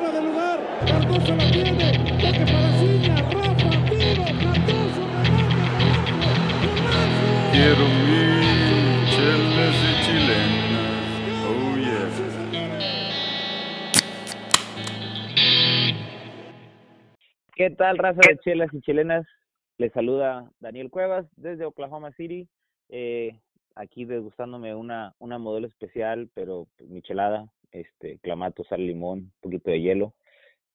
fuera de lugar. Cardoso la tiene. Toque para Ciña. Rafa, tiro. Cardoso, remate. Quiero mil chelas y chilenas. Oh yeah. ¿Qué tal, raza de chelas y chilenas? Les saluda Daniel Cuevas desde Oklahoma City. Eh, aquí degustándome una, una modelo especial, pero pues, michelada, este, clamato, sal, limón, un poquito de hielo.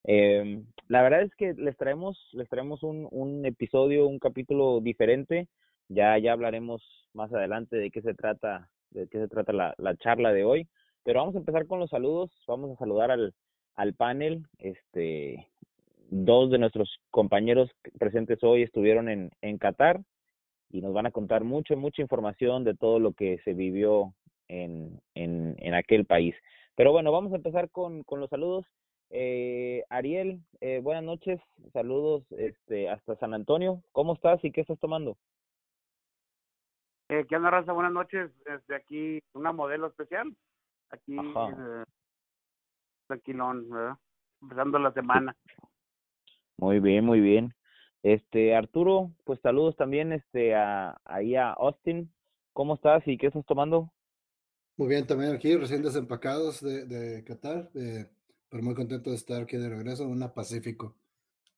Eh, la verdad es que les traemos, les traemos un, un episodio, un capítulo diferente. Ya, ya hablaremos más adelante de qué se trata, de qué se trata la, la charla de hoy. Pero vamos a empezar con los saludos. Vamos a saludar al, al panel. Este, dos de nuestros compañeros presentes hoy estuvieron en, en Qatar y nos van a contar mucho, mucha información de todo lo que se vivió en, en, en aquel país. Pero bueno, vamos a empezar con, con los saludos. Eh, Ariel, eh, buenas noches, saludos este, hasta San Antonio. ¿Cómo estás y qué estás tomando? Eh, ¿Qué onda, raza? Buenas noches. Desde aquí, una modelo especial. Aquí, eh, tranquilón, ¿verdad? Empezando la semana. Muy bien, muy bien. Este, Arturo, pues saludos también este, a, ahí a Austin. ¿Cómo estás y qué estás tomando? Muy bien, también aquí, recién desempacados de, de Qatar, eh, pero muy contento de estar aquí de regreso, una Pacífico.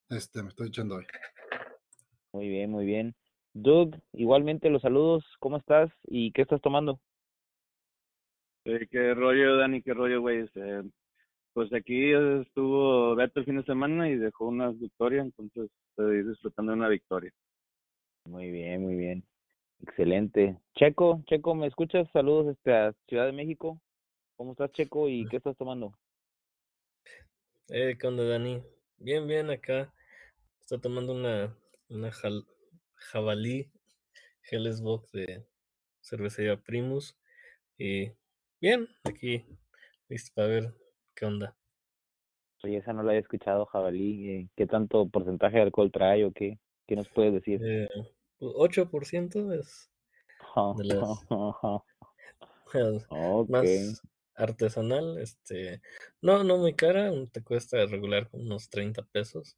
Este, me estoy echando hoy. Muy bien, muy bien. Doug, igualmente los saludos. ¿Cómo estás y qué estás tomando? Eh, ¿Qué rollo, Dani? ¿Qué rollo, güey? Este, pues aquí estuvo Beto el fin de semana y dejó una victoria, entonces estoy disfrutando de una victoria. Muy bien, muy bien. Excelente. Checo, Checo, ¿me escuchas? Saludos este, a Ciudad de México. ¿Cómo estás, Checo? ¿Y qué estás tomando? Eh, ¿qué onda, Dani? Bien, bien, acá. Estoy tomando una, una jal- jabalí Hellesbock de cervecería Primus. Y bien, aquí, listo para ver qué onda. Oye, esa no la había escuchado, jabalí. eh, ¿Qué tanto porcentaje de alcohol trae o qué? ¿Qué nos puedes decir? Eh, 8% es de las más artesanal. Este, no, no muy cara, te cuesta regular unos 30 pesos.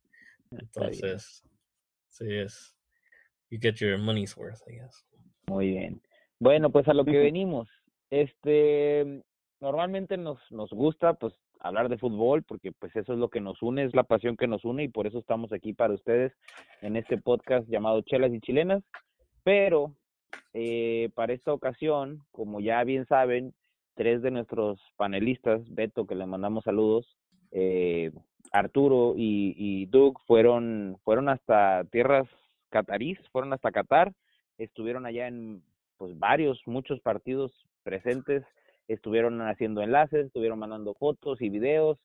Bien. Entonces, sí es. You get your money's worth, I guess. Muy bien. Bueno, pues a lo que venimos. Este, normalmente nos, nos gusta pues hablar de fútbol porque pues eso es lo que nos une, es la pasión que nos une y por eso estamos aquí para ustedes en este podcast llamado Chelas y Chilenas. Pero eh, para esta ocasión, como ya bien saben, tres de nuestros panelistas, Beto, que le mandamos saludos, eh, Arturo y, y Doug fueron, fueron hasta tierras catarís, fueron hasta Qatar, estuvieron allá en pues varios, muchos partidos presentes, estuvieron haciendo enlaces, estuvieron mandando fotos y videos,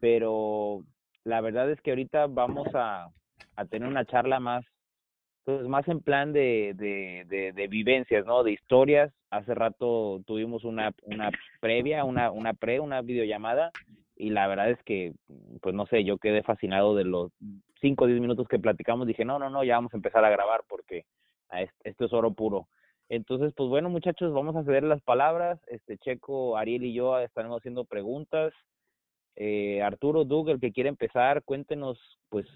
pero la verdad es que ahorita vamos a, a tener una charla más, pues más en plan de, de, de, vivencias, ¿no? De historias. Hace rato tuvimos una, una previa, una, una pre, una videollamada, y la verdad es que, pues no sé, yo quedé fascinado de los 5 o 10 minutos que platicamos, dije, no, no, no, ya vamos a empezar a grabar porque a es- esto es oro puro. Entonces, pues bueno, muchachos, vamos a ceder las palabras. Este Checo, Ariel y yo estaremos haciendo preguntas. Eh, Arturo, Doug, el que quiere empezar, cuéntenos, pues,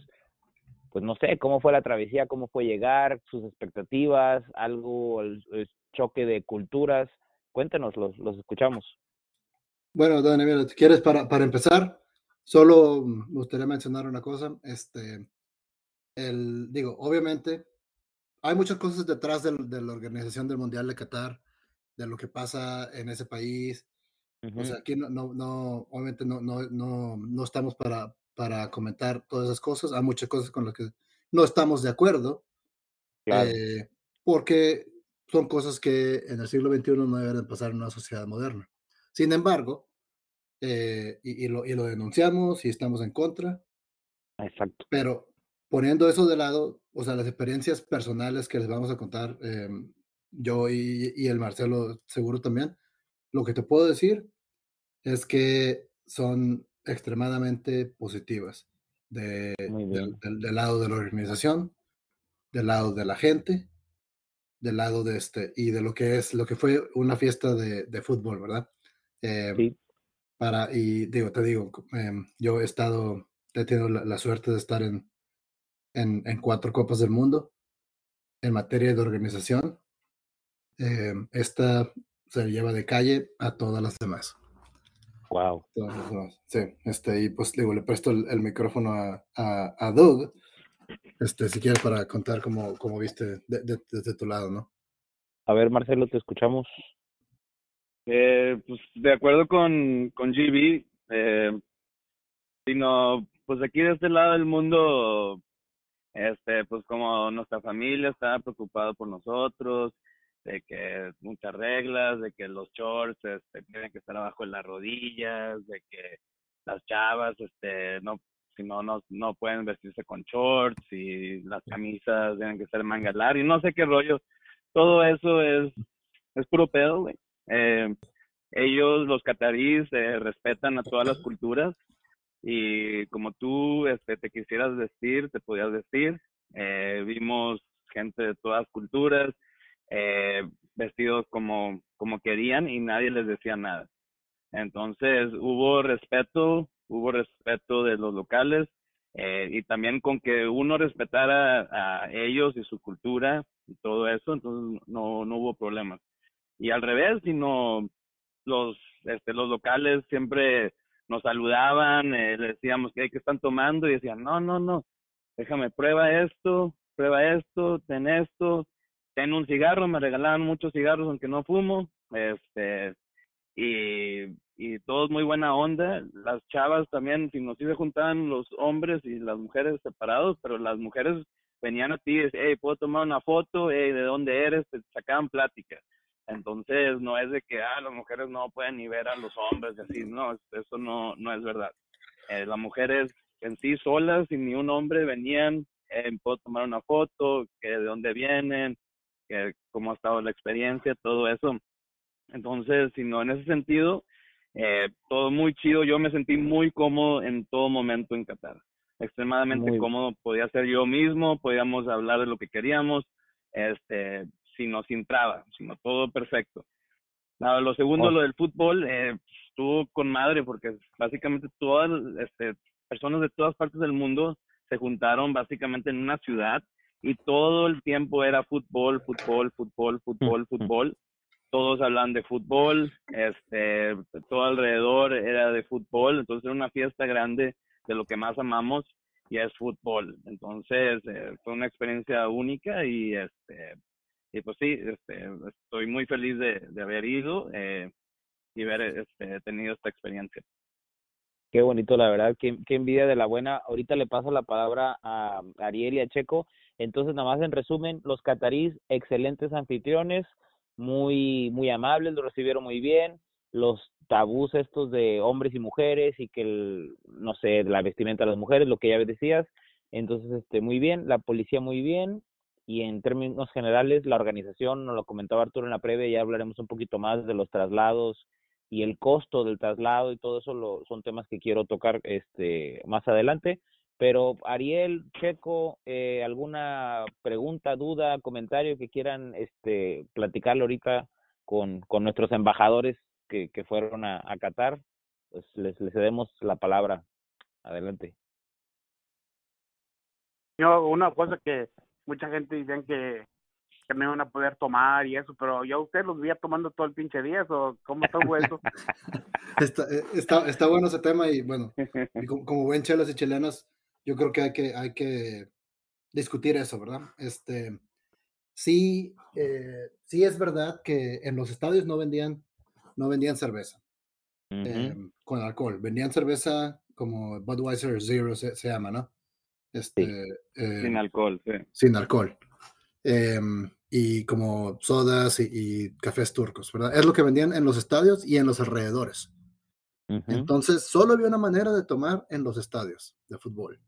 pues no sé, cómo fue la travesía, cómo fue llegar, sus expectativas, algo, el, choque de culturas. Cuéntenos, los, los escuchamos. Bueno, mira, si quieres, para, para empezar, solo me gustaría mencionar una cosa. Este, el, digo, obviamente, hay muchas cosas detrás del- de la organización del Mundial de Qatar, de lo que pasa en ese país. O sea, aquí no, no, no obviamente no, no, no, no estamos para, para comentar todas esas cosas. Hay muchas cosas con las que no estamos de acuerdo, Claro, eh, porque son cosas que en el siglo XXI no deberían pasar en una sociedad moderna. Sin embargo, eh, y, y lo, y lo denunciamos y estamos en contra, exacto. pero poniendo eso de lado, o sea, las experiencias personales que les vamos a contar, eh, yo y, y el Marcelo seguro también, lo que te puedo decir es que son extremadamente positivas de, del, del- del lado de la organización, del lado de la gente, del lado de este y de lo que es lo que fue una fiesta de, de fútbol, ¿verdad? Eh, Sí, para, y digo, te digo, em, yo he estado, he tenido la, la suerte de estar en, en, en, cuatro Copas del Mundo en materia de organización. Eh, esta se lleva de calle a todas las demás. Wow. Sí, este, y pues digo, le presto el, el micrófono a, a, a, Doug, este, si quieres para contar cómo, cómo viste de, de, desde tu lado, ¿no? A ver, Marcelo, te escuchamos. Eh, pues de acuerdo con, con GB, eh, sino, pues aquí de este lado del mundo, este, pues como nuestra familia estaba preocupada por nosotros, de que muchas reglas, de que los shorts este, tienen que estar abajo de las rodillas, de que las chavas, este, no, si no, no, no pueden vestirse con shorts y las camisas tienen que ser manga larga y no sé qué rollo. Todo eso es, es puro pedo, güey. Eh, ellos, los cataríes, eh, respetan a todas las culturas y como tú este, te quisieras vestir, te podías vestir. Eh, vimos gente de todas culturas, eh, vestidos como, como querían y nadie les decía nada. Entonces hubo respeto, hubo respeto de los locales eh, y también con que uno respetara a ellos y su cultura y todo eso, entonces no, no hubo problemas. Y al revés, sino los, este, los locales siempre nos saludaban, eh, les decíamos que, que están tomando y decían, no, no, no, déjame, prueba esto, prueba esto, ten esto, ten un cigarro, me regalaban muchos cigarros aunque no fumo, este, y, y todos muy buena onda, las chavas también, si nos se juntaban los hombres y las mujeres separados, pero las mujeres venían a ti hey, ¿puedo tomar una foto? Hey, ¿de dónde eres? Te sacaban pláticas. Entonces, no es de que, ah, las mujeres no pueden ni ver a los hombres, y así, no, eso no, no es verdad. Eh, las mujeres en sí solas, sin ni un hombre, venían, eh, puedo tomar una foto, que de dónde vienen, que cómo ha estado la experiencia, todo eso. Entonces, si no, en ese sentido, eh, todo muy chido, yo me sentí muy cómodo en todo momento en Qatar, extremadamente muy cómodo, podía ser yo mismo, podíamos hablar de lo que queríamos, este, sino sin traba, sino todo perfecto. Nada, lo segundo, oh. lo del fútbol, eh, estuvo con madre porque básicamente todas este, personas de todas partes del mundo se juntaron básicamente en una ciudad y todo el tiempo era fútbol, fútbol, fútbol, fútbol, fútbol. Todos hablan de fútbol, este, todo alrededor era de fútbol, entonces era una fiesta grande de lo que más amamos y es fútbol. Entonces eh, fue una experiencia única y este y pues sí, este, estoy muy feliz de, de haber ido eh, y haber este, tenido esta experiencia. Qué bonito, la verdad, qué, qué envidia de la buena. Ahorita le paso la palabra a Ariel y a Checo. Entonces, nada más en resumen, los catarís, excelentes anfitriones, muy, muy amables, lo recibieron muy bien. Los tabús estos de hombres y mujeres y que, el, no sé, la vestimenta de las mujeres, lo que ya decías. Entonces, este, muy bien, la policía muy bien, y en términos generales la organización, nos lo comentaba Arturo en la previa, ya hablaremos un poquito más de los traslados y el costo del traslado y todo eso lo, son temas que quiero tocar este más adelante. Pero Ariel, Checo, eh, alguna pregunta, duda, comentario que quieran este platicarle ahorita con, con nuestros embajadores que, que fueron a, a Qatar, pues les, les cedemos la palabra. Adelante. Yo, una cosa que mucha gente dicen que, que no iban a poder tomar y eso, pero yo a usted los veía tomando todo el pinche día, o cómo estuvo eso. está, eh, está, está bueno ese tema y bueno, y como, como, buen chelas y chilenos, yo creo que hay que, hay que discutir eso, ¿verdad? Este, sí, eh, sí es verdad que en los estadios no vendían, no vendían cerveza uh -huh. eh, con alcohol, vendían cerveza como Budweiser Zero se, se llama, ¿no? Este, sí. eh, sin alcohol, sí. Sin alcohol. Eh, y como sodas y, y, cafés turcos, ¿verdad? Es lo que vendían en los estadios y en los alrededores. Uh -huh. Entonces, solo había una manera de tomar en los estadios de fútbol,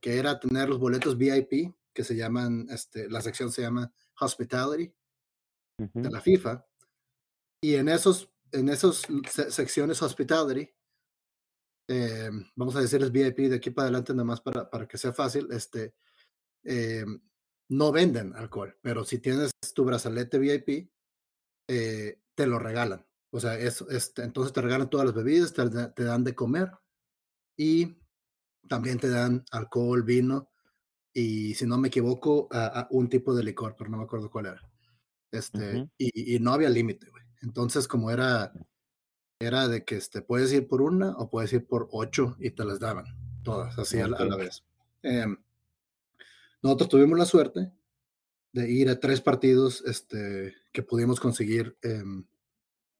que era tener los boletos VIP, que se llaman, este, la sección se llama Hospitality uh -huh. de la FIFA. Y en esos, en esos se secciones Hospitality, eh, vamos a decirles VIP de aquí para adelante nada más para, para que sea fácil, este, eh, no venden alcohol, pero si tienes tu brazalete VIP, eh, te lo regalan. O sea, es, este, entonces te regalan todas las bebidas, te, te dan de comer y también te dan alcohol, vino y si no me equivoco, a, un tipo de licor, pero no me acuerdo cuál era. Este, y, y, no había límite, güey. Entonces, como era, era de que este, puedes ir por una o puedes ir por ocho y te las daban, todas, así a, la, vez. Em, nosotros tuvimos la suerte de ir a tres partidos este, que pudimos conseguir em,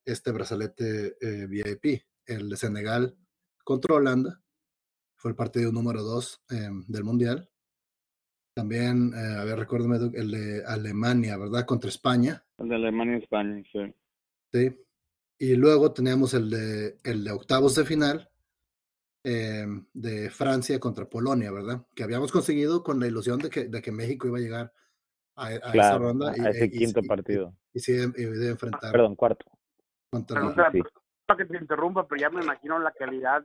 este brazalete eh, VIP. El de Senegal contra Holanda, fue el partido número dos em, del Mundial. También, eh, a ver, recuérdame, el de Alemania, ¿verdad? Contra España. El de Alemania y España, sí. Sí. Y luego teníamos el de, el de octavos de final em, de Francia contra Polonia, ¿verdad? Que habíamos conseguido con la ilusión de que, de que México iba a llegar a, esa ronda. A ese quinto partido. Y, sí, iba a enfrentar. Perdón, cuarto. Contra o sea, que te interrumpa, pero ya me imagino la calidad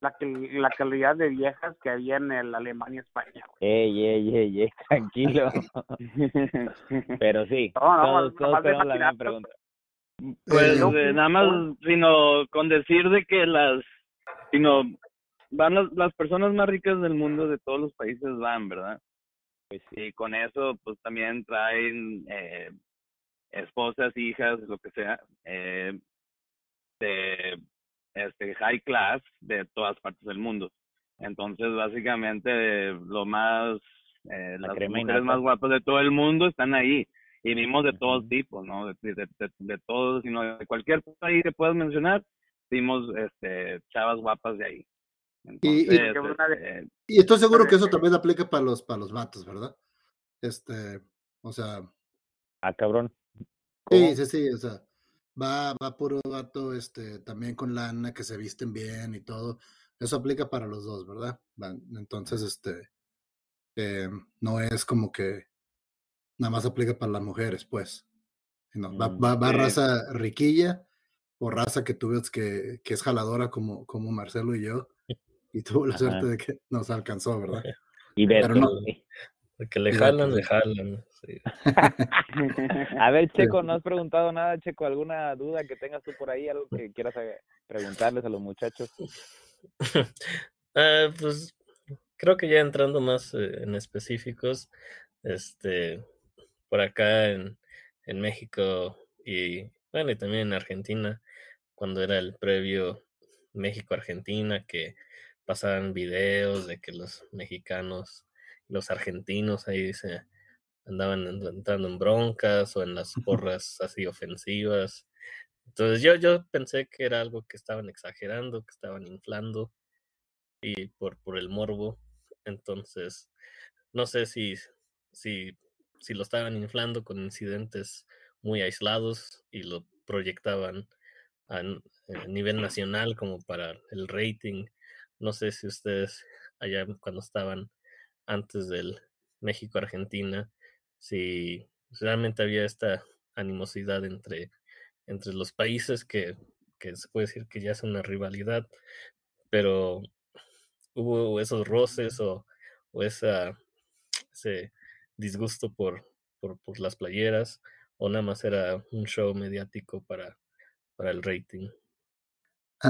la, la calidad de viejas que había en el Alemania España. Ey, ey, ey, ey, tranquilo. Pero sí, todos, todos tenemos la misma pregunta. Pues eh, nada más, sino con decir de que las, sino van las, las personas más ricas del mundo de todos los países van, ¿verdad? Pues y con eso, pues también traen eh, esposas, hijas, lo que sea, eh, de este high class de todas partes del mundo. Entonces, básicamente, lo más, eh, las mujeres más guapas de todo el mundo están ahí. Y vimos de todos tipos, ¿no? De, de, de, todos, sino de cualquier país que puedas mencionar, vimos este, chavas guapas de ahí. y, este, y, estoy seguro que eso también aplica para los, para los vatos, ¿verdad? Este, o sea. Ah, cabrón. Sí, sí, sí, o sea, va, va puro vato, este, también con lana, que se visten bien y todo. Eso aplica para los dos, ¿verdad? Entonces, este, eh, no es como que nada más aplica para las mujeres, pues. No, va, mm, va, va raza riquilla o raza que tú ves que, que es jaladora como, como Marcelo y yo. Y tuvo la suerte de que nos alcanzó, ¿verdad? Y Pero no, que le jalan, le jalan. a ver, Checo, no has preguntado nada, Checo. ¿Alguna duda que tengas tú por ahí? ¿Algo que quieras eh, preguntarles a los muchachos? Ah, pues creo que ya entrando más eh, en específicos, este, por acá en, en México y bueno, y también en Argentina, cuando era el previo México-Argentina, que pasaban videos de que los mexicanos los argentinos ahí se andaban entrando en broncas o en las porras así ofensivas. Entonces yo, yo pensé que era algo que estaban exagerando, que estaban inflando y por, por el morbo. Entonces, no sé si, si, si lo estaban inflando con incidentes muy aislados y lo proyectaban a, a nivel nacional como para el rating. No sé si ustedes allá cuando estaban antes del México-Argentina, si realmente había esta animosidad entre, entre los países que, que se puede decir que ya es una rivalidad, pero hubo esos roces o, o esa, ese disgusto por, por, por, las playeras o nada más era un show mediático para, para el rating.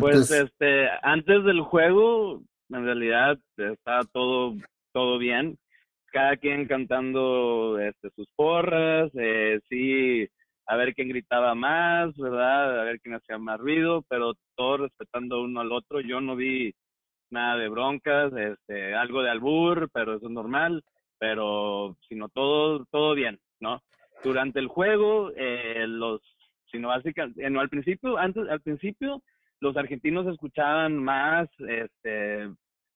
Pues este, antes del juego, en realidad estaba todo todo bien. Cada quien cantando este, sus porras, eh, sí, a ver quién gritaba más, ¿verdad? A ver quién hacía más ruido, pero todo respetando uno al otro. Yo no vi nada de broncas, este, algo de albur, pero eso es normal, pero sino todo, todo bien, ¿no? Durante el juego, eh, los, sino básicamente, eh, no, al principio, antes, al principio, los argentinos escuchaban más, este,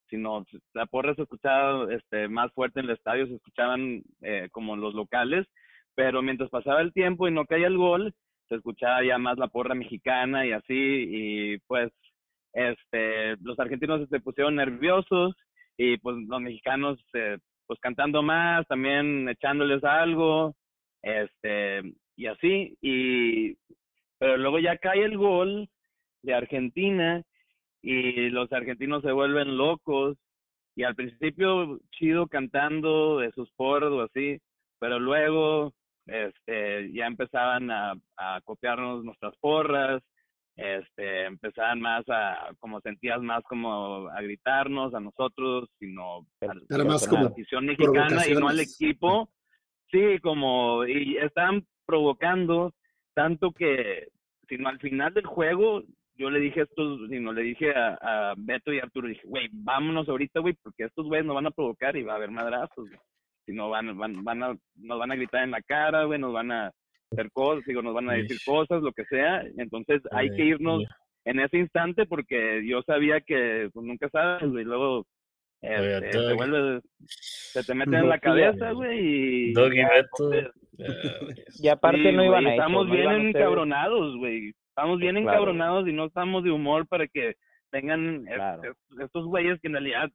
sino la porra se escuchaba este, más fuerte en el estadio, se escuchaban eh, como los locales, pero mientras pasaba el tiempo y no caía el gol, se escuchaba ya más la porra mexicana y así, y pues este, los argentinos se pusieron nerviosos y pues los mexicanos eh, pues cantando más, también echándoles algo, este, y así, y pero luego ya cae el gol de Argentina y los argentinos se vuelven locos y al principio chido cantando de sus porros o así, pero luego este ya empezaban a copiarnos nuestras porras este, empezaban más a, como sentías más como a gritarnos a nosotros, sino Era a más la como afición mexicana y no al equipo. Sí, como, y estaban provocando tanto que, sino al final del juego, yo le dije a estos, sino le dije a, a Beto y a Arturo, dije, güey, vámonos ahorita, güey, porque estos güeyes nos van a provocar y va a haber madrazos, güey. Si no van, van, van a, nos van a gritar en la cara, güey, nos van a hacer cosas, digo, nos van a decir Ish. cosas, lo que sea. Entonces hay que irnos en ese instante porque yo sabía que pues, nunca sabes, güey, luego Oye, este, te se te mete en la cabeza, güey, y ah, Y aparte sí, no iban a estamos no bien encabronados, güey, estamos bien Claro. encabronados y no estamos de humor para que Claro. es- estos güeyes que en realidad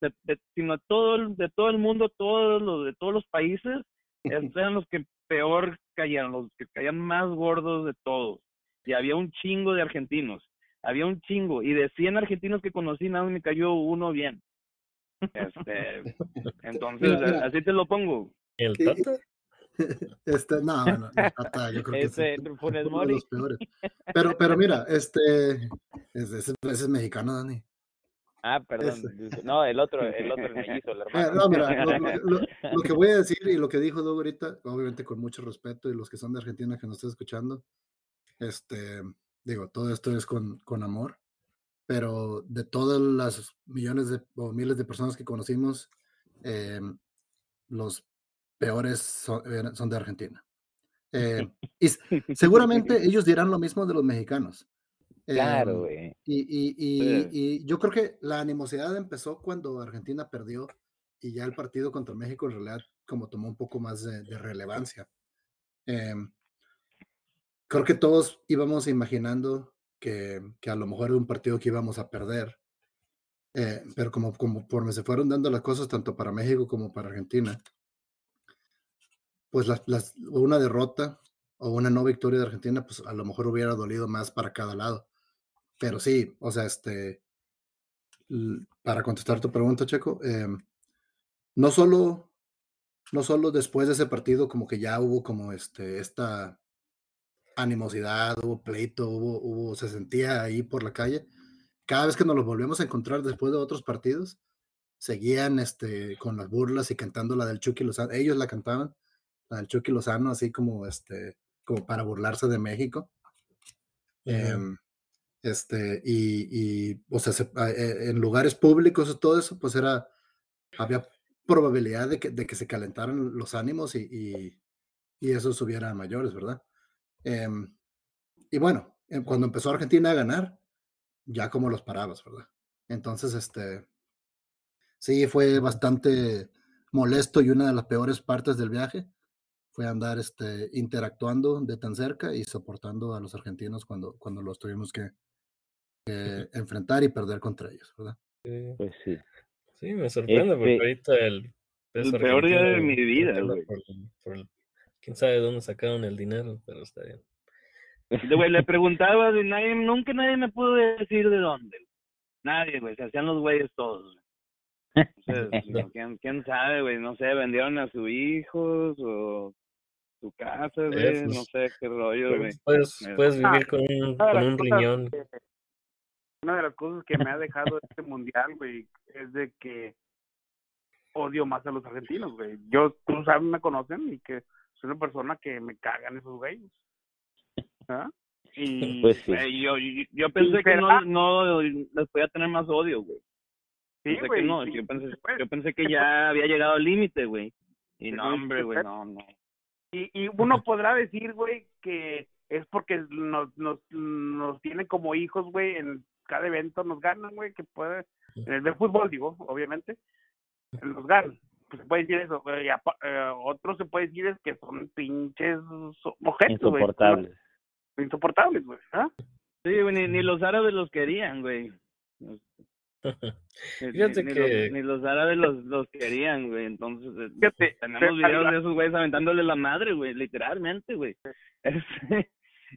de, de- sino todo el, de todo el mundo, todos los de todos los países, eran los que peor caían, los que caían más gordos de todos. Y había un chingo de argentinos, había un chingo, y de 100 argentinos que conocí, nada me cayó uno bien. Este, entonces, Mira, mira. así te lo pongo. ¿El. Tata? Este, no, no, no, Tata, yo creo que es uno de los peores. Pero, pero mira, este, ese, ese- ese es mexicano, Dani. Ah, perdón. Ese. No, el otro, el otro, el mellizo, el Eh, hermano. no, mira, lo, lo- lo- lo que voy a decir y lo que dijo Doug ahorita, obviamente con mucho respeto y los que son de Argentina que nos estén escuchando, este, digo, todo esto es con, con amor, pero de todas las millones de, o miles de personas que conocimos, eh, los peores son, son de Argentina. Eh, y seguramente ellos dirán lo mismo de los mexicanos. Claro, Em, güey. y, y, y, Sí. y yo creo que la animosidad empezó cuando Argentina perdió y ya el partido contra México en realidad como tomó un poco más de, de relevancia. Em, creo que todos íbamos imaginando que, que a lo mejor era un partido que íbamos a perder, eh, pero como, como conforme se fueron dando las cosas tanto para México como para Argentina, pues las, las- una derrota o una no victoria de Argentina, pues a lo mejor hubiera dolido más para cada lado. Pero sí, o sea, este, para contestar tu pregunta, Checo, em, no solo, no solo después de ese partido, como que ya hubo como este, esta animosidad, hubo pleito, hubo, hubo, se sentía ahí por la calle. Cada vez que nos los volvemos a encontrar después de otros partidos, seguían este, con las burlas y cantando la del Chucky Lozano. Ellos la cantaban, la del Chucky Lozano, así como, este, como para burlarse de México. Este, y, y, o sea, se- eh, en lugares públicos y todo eso, pues era, había probabilidad de que, de que se calentaran los ánimos y, y, y eso subiera a mayores, ¿verdad? Em, y bueno, em, cuando empezó Argentina a ganar, ya como los parabas, ¿verdad? Entonces, este, sí, fue bastante molesto y una de las peores partes del viaje fue andar este, interactuando de tan cerca y soportando a los argentinos cuando, cuando los tuvimos que, que enfrentar y perder contra ellos, ¿verdad? Sí. Pues sí. Sí, me sorprende porque Este- ahorita el peso El peor día de mi vida, güey. por por quién sabe de dónde sacaron el dinero, pero está bien. Le, güey, le preguntaba y nadie, nunca nadie me pudo decir de dónde. Nadie, güey, se hacían los güeyes todos. güey. Entonces, No. ¿quién, quién sabe, güey? No sé, vendieron a sus hijos o su casa, güey, pues, no sé qué rollo, güey. Puedes, Eh, puedes ah, vivir con un, con riñón. Una de las cosas que me ha dejado este mundial, güey, es de que odio más a los argentinos, güey. Yo, tú sabes, me conocen y que soy una persona que me cagan esos güeyes. ¿Ah? Y Pues sí. Eh, yo, yo, yo pensé que no, será? no les podía tener más odio, güey. sí, Pensé güey. que no, sí, yo pensé, yo que ya había llegado al límite, güey. Y no, hombre, güey, puede. no, no. Y, y uno podrá decir, güey, que es porque nos, nos, nos tienen como hijos, güey, en cada evento nos ganan, güey, que puede, en el de fútbol, digo, obviamente, nos ganan. Pues se puede decir eso, güey. eh, otro se puede decir es que son pinches objetos, güey. Insoportables. Insoportables, güey. ¿ah? Sí, güey, ni, ni los árabes los querían, güey. Ni- Fíjate ni, que- los, ni los árabes los, los querían, güey. Entonces, eh, Fíjate, tenemos pero- videos de esos güeyes aventándole la madre, güey, literalmente, güey. Este,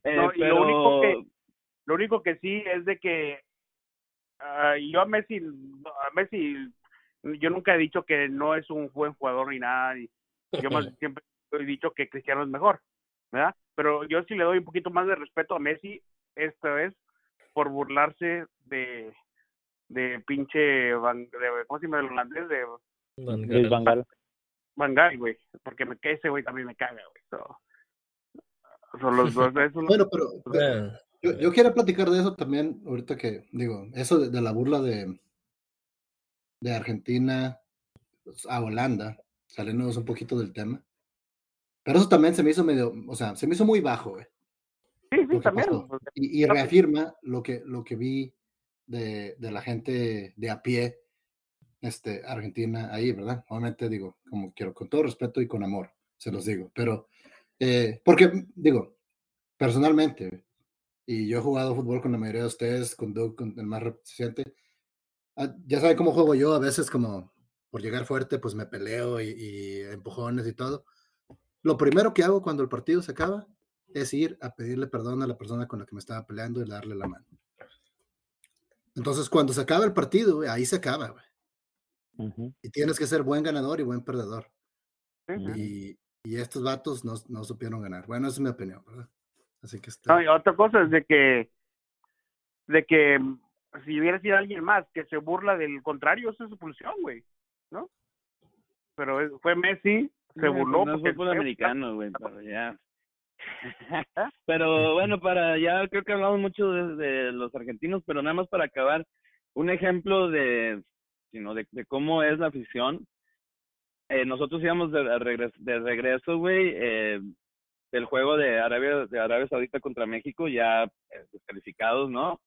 eh, No, y lo único que- Lo único que sí es de que ah, yo a Messi, a Messi, yo nunca he dicho que no es un buen jugador ni nada. y yo más siempre he dicho que Cristiano es mejor, ¿verdad? Pero yo sí le doy un poquito más de respeto a Messi esta vez por burlarse de de pinche Van, de, ¿cómo se llama el holandés? De Van Luis Gaal. Van Gaal. Van Gaal, güey, porque me, ese güey también me caga, güey. So, son los dos, Bueno, pero, pero yo, yo quiero platicar de eso también, ahorita que digo, eso de, de la burla de, de Argentina pues, a Holanda, saliéndonos un poquito del tema. Pero eso también se me hizo medio, o sea, se me hizo muy bajo, güey. sí, sí, que también. Y, y reafirma lo que, lo que vi de, de la gente de a pie, este, Argentina ahí, ¿verdad? Obviamente digo, como quiero, con todo respeto y con amor, se los digo, pero, eh, porque, digo, personalmente, y yo he jugado fútbol con la mayoría de ustedes, con Doug, con el más reciente, ah, ya saben cómo juego yo, a veces como por llegar fuerte, pues me peleo y, y empujones y todo. Lo primero que hago cuando el partido se acaba es ir a pedirle perdón a la persona con la que me estaba peleando y darle la mano. Entonces, cuando se acaba el partido, ahí se acaba, güey. Y tienes que ser buen ganador y buen perdedor. y estos vatos no, no supieron ganar. Bueno, esa es mi opinión, ¿verdad? Así que este, No, y otra cosa es de que, de que si hubiera sido alguien más que se burla del contrario, eso es expulsión, güey, ¿no? Pero fue Messi, se burló. No es porque fútbol fue- americano, güey, pero ya. pero bueno, para ya creo que hablamos mucho de, de los argentinos, pero nada más para acabar, un ejemplo de, sino de, de cómo es la afición. Eh, nosotros íbamos de, de regreso, güey, eh, del juego de Arabia, de Arabia Saudita contra México, ya eh, descalificados, ¿no?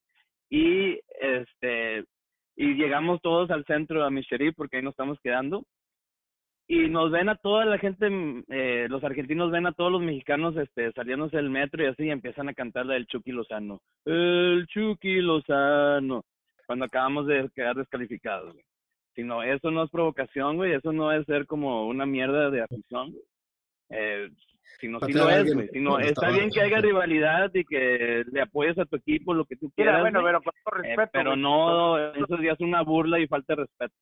Y este y llegamos todos al centro a Micheri porque ahí nos estamos quedando y nos ven a toda la gente, mm, eh, los argentinos ven a todos los mexicanos este, saliéndose del metro y así y empiezan a cantar la del Chucky Lozano. El Chucky Lozano. Cuando acabamos de quedar descalificados, güey. Eso no es provocación, güey. Eso no es ser como una mierda de afición. Eh, si no a es, alguien güey. Sino, cuando está bien que haya rivalidad y que le apoyes a tu equipo, lo que tú quieras. Mira, bueno, pero con todo Eh, respeto. pero no, eso ya es una burla y falta de respeto.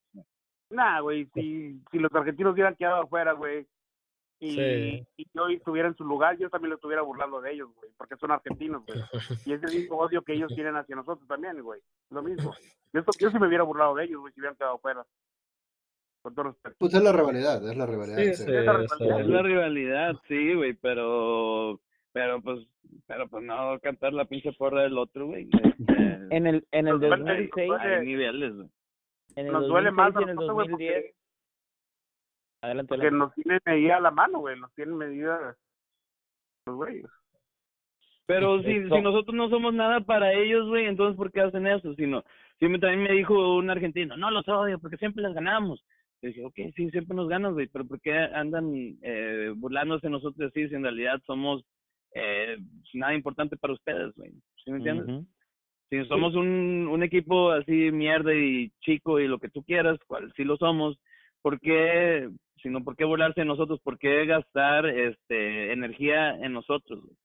Nah, güey, si, si los argentinos hubieran quedado afuera, güey, y, Sí. y yo estuviera en su lugar, yo también lo estuviera burlando de ellos, güey, porque son argentinos, güey. Y es el mismo odio que ellos tienen hacia nosotros también, güey. Lo mismo. Yo, yo sí me hubiera burlado de ellos, güey, si hubieran quedado afuera. Con todo respeto. pues es la rivalidad, es la rivalidad. Sí, sí. sí, Esa eso- rivalidad Es la rivalidad, sí, güey, pero, pero pues, pero pues no cantar la pinche porra del otro, güey. este, En el, en el Nos duele- 2006, nos duele- hay niveles, güey. en el Nos duele 2006 más en el nosotros, güey, 2010, porque, adelante, porque adelante. nos tienen medida a la mano, güey, nos tienen medida los güeyes. Pero si, Esto- si nosotros no somos nada para ellos, güey, entonces ¿por qué hacen eso? Si no, me, también me dijo un argentino, no los odio porque siempre les ganamos. Dije, ok, sí, siempre nos ganan, güey, pero ¿por qué andan eh, burlándose de nosotros así si en realidad somos eh, nada importante para ustedes, güey? ¿Sí me entiendes? Ujú. Si somos un, un equipo así mierda y chico y lo que tú quieras, cual sí lo somos, ¿por qué, sino por qué burlarse de nosotros? ¿Por qué gastar este energía en nosotros? güey?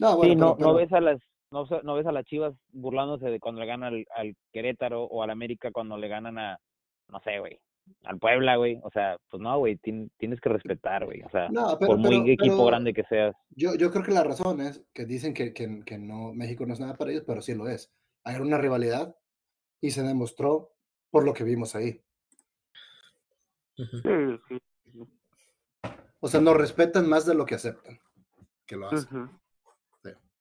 No, bueno, sí, no, pero- no ves a las no, no ves a las Chivas burlándose de cuando le ganan al, al Querétaro o al América cuando le ganan a no sé, güey, al Puebla, güey. O sea, pues no, güey, tien- tienes que respetar, güey. O sea, No, pero- por muy pero- equipo pero- grande que seas. Yo, yo creo que la razón es que dicen que, que, que no, México no es nada para ellos, pero sí lo es. Hay una rivalidad y se demostró por lo que vimos ahí. Ujú. Sí, sí. O sea, nos respetan más de lo que aceptan que lo hacen.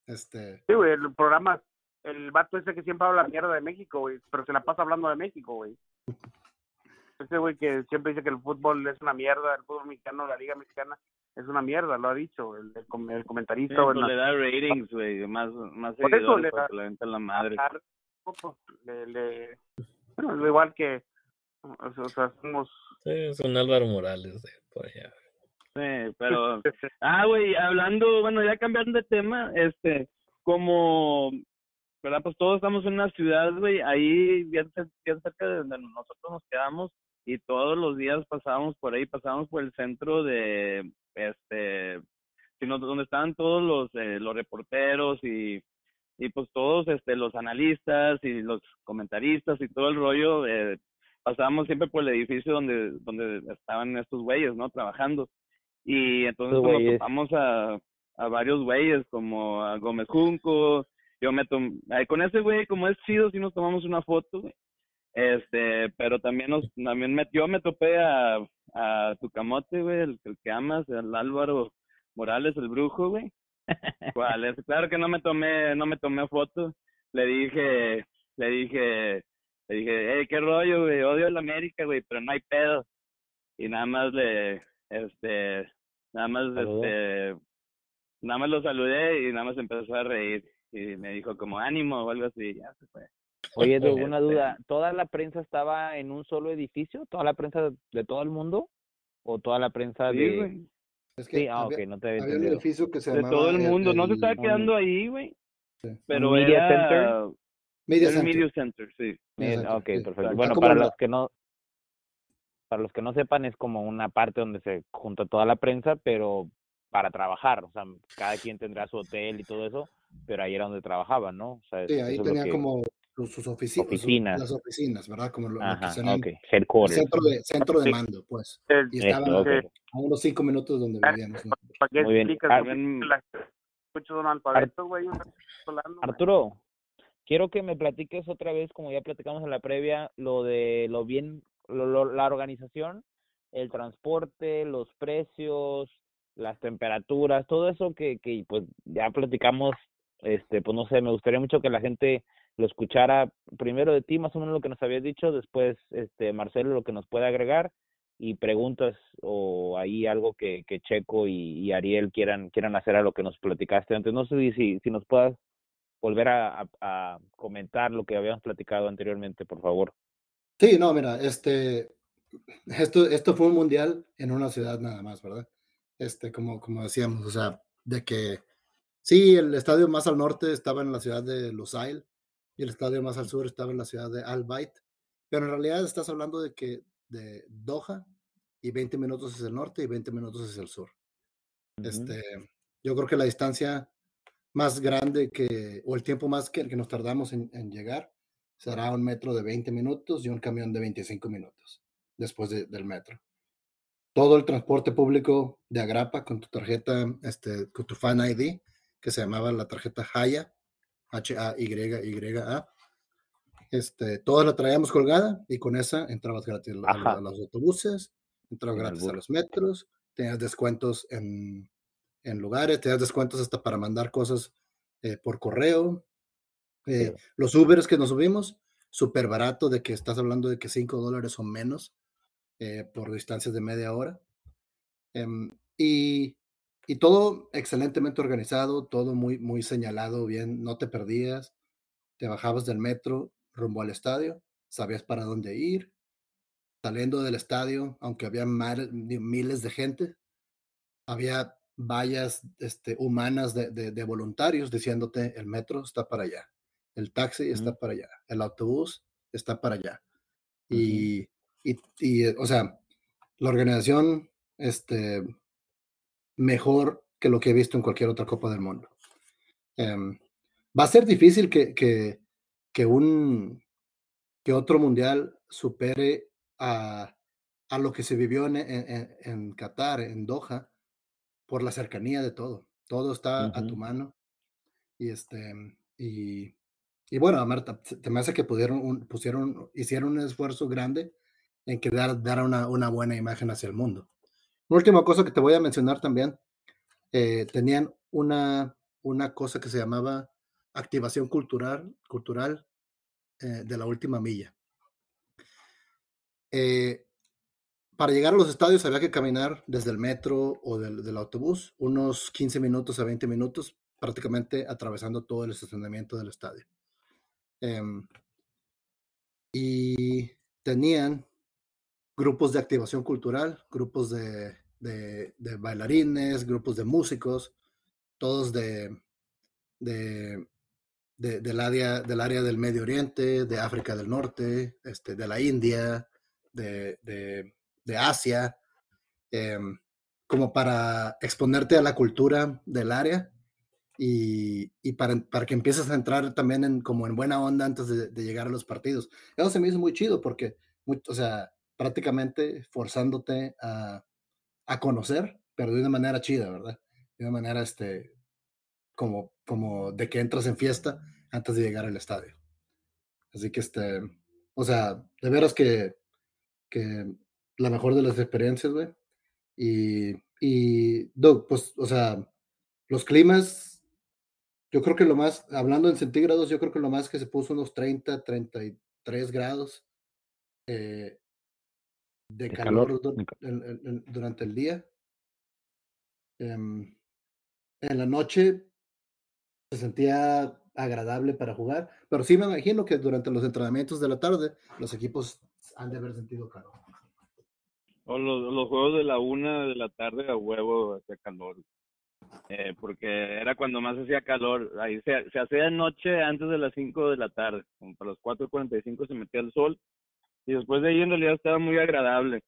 Este, Sí, güey, el programa, el vato ese que siempre habla mierda de México, güey, pero se la pasa hablando de México, güey. Ese güey que siempre dice que el fútbol es una mierda, el fútbol mexicano, la liga mexicana es una mierda, lo ha dicho el, el, el Sí, comentarista. pues bueno, le da ratings, güey, más, más Por eso le da- le la madre. a- pues, le, le- bueno, es igual que, o sea, o sea, somos... Sí, es un Álvaro Morales de por allá. Sí, pero... Ah, güey, hablando, bueno, ya cambiando de tema, este, como, ¿verdad? Pues todos estamos en una ciudad, güey, ahí bien cerca de donde nosotros nos quedamos y todos los días pasábamos por ahí, pasábamos por el centro de, este, sino donde estaban todos los, eh, los reporteros y, y pues todos, este, los analistas y los comentaristas y todo el rollo, eh, pasábamos siempre por el edificio donde, donde estaban estos güeyes, ¿no? Trabajando. Y entonces pues, nos topamos a, a varios güeyes, como a Gómez Junco, yo me tomé, con ese güey, como es chido, sí nos tomamos una foto, güey. Este, pero también nos, también me, yo me topé a, a tu camote, güey, el, el que amas, el Álvaro Morales, el brujo, güey. ¿Cuál es? Claro que no me tomé, no me tomé foto. Le dije, le dije, le dije, hey, qué rollo, güey, odio la América, güey, pero no hay pedo. Y nada más le, este, nada más, este, nada más lo saludé y nada más empezó a reír. Y me dijo como ánimo o algo así, ya se fue. Oye, tengo una duda. ¿Toda la prensa estaba en un solo edificio? ¿Toda la prensa de todo el mundo? ¿O toda la prensa Sí, de...? güey. Es que Sí, ah, ok, no te había había un entendido. edificio que se De llamaba todo el mundo. No se estaba el- quedando ahí, güey. sí, Pero Media era Center? Media el Center. Media Center, sí. Media Center, ok, sí. perfecto. Bueno, para la- los que no para los que no sepan es como una parte donde se junta toda la prensa, pero para trabajar, o sea, cada quien tendrá su hotel y todo eso, pero ahí era donde trabajaban, ¿no? O sea, Sí, ahí tenía que- como sus, sus ofici- sus- Oficinas. las oficinas, ¿verdad? Como lo, lo que Ajá, el headquarters. centro de, centro de mando, pues. El- Y estaban ok. a unos cinco minutos donde Ah, vivíamos. nosotros. ¿Para qué Muy bien. hablando, güey. Arturo, quiero que me platiques otra vez, como ya platicamos en la previa, lo de lo bien, lo- lo- la organización, el transporte, los precios, las temperaturas, todo eso que, que pues ya platicamos, este, pues no sé, me gustaría mucho que la gente lo escuchara primero de ti, más o menos lo que nos habías dicho, después, este, Marcelo, lo que nos puede agregar y preguntas o ahí algo que, que Checo y, Ariel quieran quieran hacer a lo que nos platicaste antes. No sé si, si nos puedas volver a comentar lo que habíamos platicado anteriormente, por favor. Sí, no, mira, este, esto, esto fue un mundial en una ciudad nada más, ¿verdad? Este, como, como decíamos, o sea, de que sí, el estadio más al norte estaba en la ciudad de Lusail y el estadio más al sur estaba en la ciudad de Al Bayt, pero en realidad estás hablando de que de Doha y 20 minutos es el norte y 20 minutos es el sur. Este, yo creo que la distancia más grande que, o el tiempo más que, que nos tardamos en, en llegar, será un metro de 20 minutos y un camión de 25 minutos después de- del metro. Todo el transporte público de Agrapa con tu tarjeta, este, con tu Fan ID, que se llamaba la tarjeta Haya, H-A-Y-Y-A. Este, toda la traíamos colgada y con esa entrabas gratis a, Ajá. a los autobuses, entrabas gratis a los metros, tenías descuentos en, en lugares, tenías descuentos hasta para mandar cosas eh, por correo. Eh, Sí. Los Ubers que nos subimos, súper barato, de que estás hablando de que 5 dólares o menos eh, por distancias de media hora. Em, y, y todo excelentemente organizado, todo muy, muy señalado, bien, no te perdías, te bajabas del metro rumbo al estadio, sabías para dónde ir, saliendo del estadio, aunque había miles de gente, había vallas este, humanas de, de- de voluntarios diciéndote el metro está para allá, el taxi está para allá, el autobús está para allá. Y, y, y, o sea, la organización este, mejor que lo que he visto en cualquier otra Copa del Mundo. Em, va a ser difícil que, que, que un que otro mundial supere a, a lo que se vivió en, en- en- Qatar, en Doha, por la cercanía de todo. Todo está a tu mano. Y este, y, y bueno, Marta, te me hace que pudieron, un- pusieron, hicieron un esfuerzo grande en que dar, dar una, una buena imagen hacia el mundo. Última cosa que te voy a mencionar también, eh, tenían una, una cosa que se llamaba activación cultural, cultural eh, de la última milla. Eh, para llegar a los estadios había que caminar desde el metro o del, del autobús unos 15 minutos a 20 minutos, prácticamente atravesando todo el estacionamiento del estadio. Em, y tenían grupos de activación cultural, grupos de, de- de bailarines, grupos de músicos, todos de, de- de- del, área, del área del Medio Oriente, de África del Norte, este, de la India, de, Asia, em, como para exponerte a la cultura del área y, y para, para que empieces a entrar también en, como en buena onda antes de, de llegar a los partidos. Eso se me hizo muy chido porque, muy- o sea, prácticamente forzándote a, a conocer, pero de una manera chida, ¿verdad? De una manera, este, como, como de que entras en fiesta antes de llegar al estadio. Así que, este, o sea, de veras que, que la mejor de las experiencias, güey. Y, y, Doug, pues, o sea, los climas, yo creo que lo más, hablando en centígrados, yo creo que lo más que se puso unos 30, 33 grados eh, de, calor, durante el día. Em, en la noche se sentía agradable para jugar, pero sí me imagino que durante los entrenamientos de la tarde los equipos han de haber sentido calor. O los, los juegos de la una de la tarde a huevo hacía calor. Eh, porque era cuando más hacía calor. Ahí se, se hacía de noche antes de las 5 de la tarde. Como para las 4.45 se metía el sol. Y después de ahí en realidad estaba muy agradable.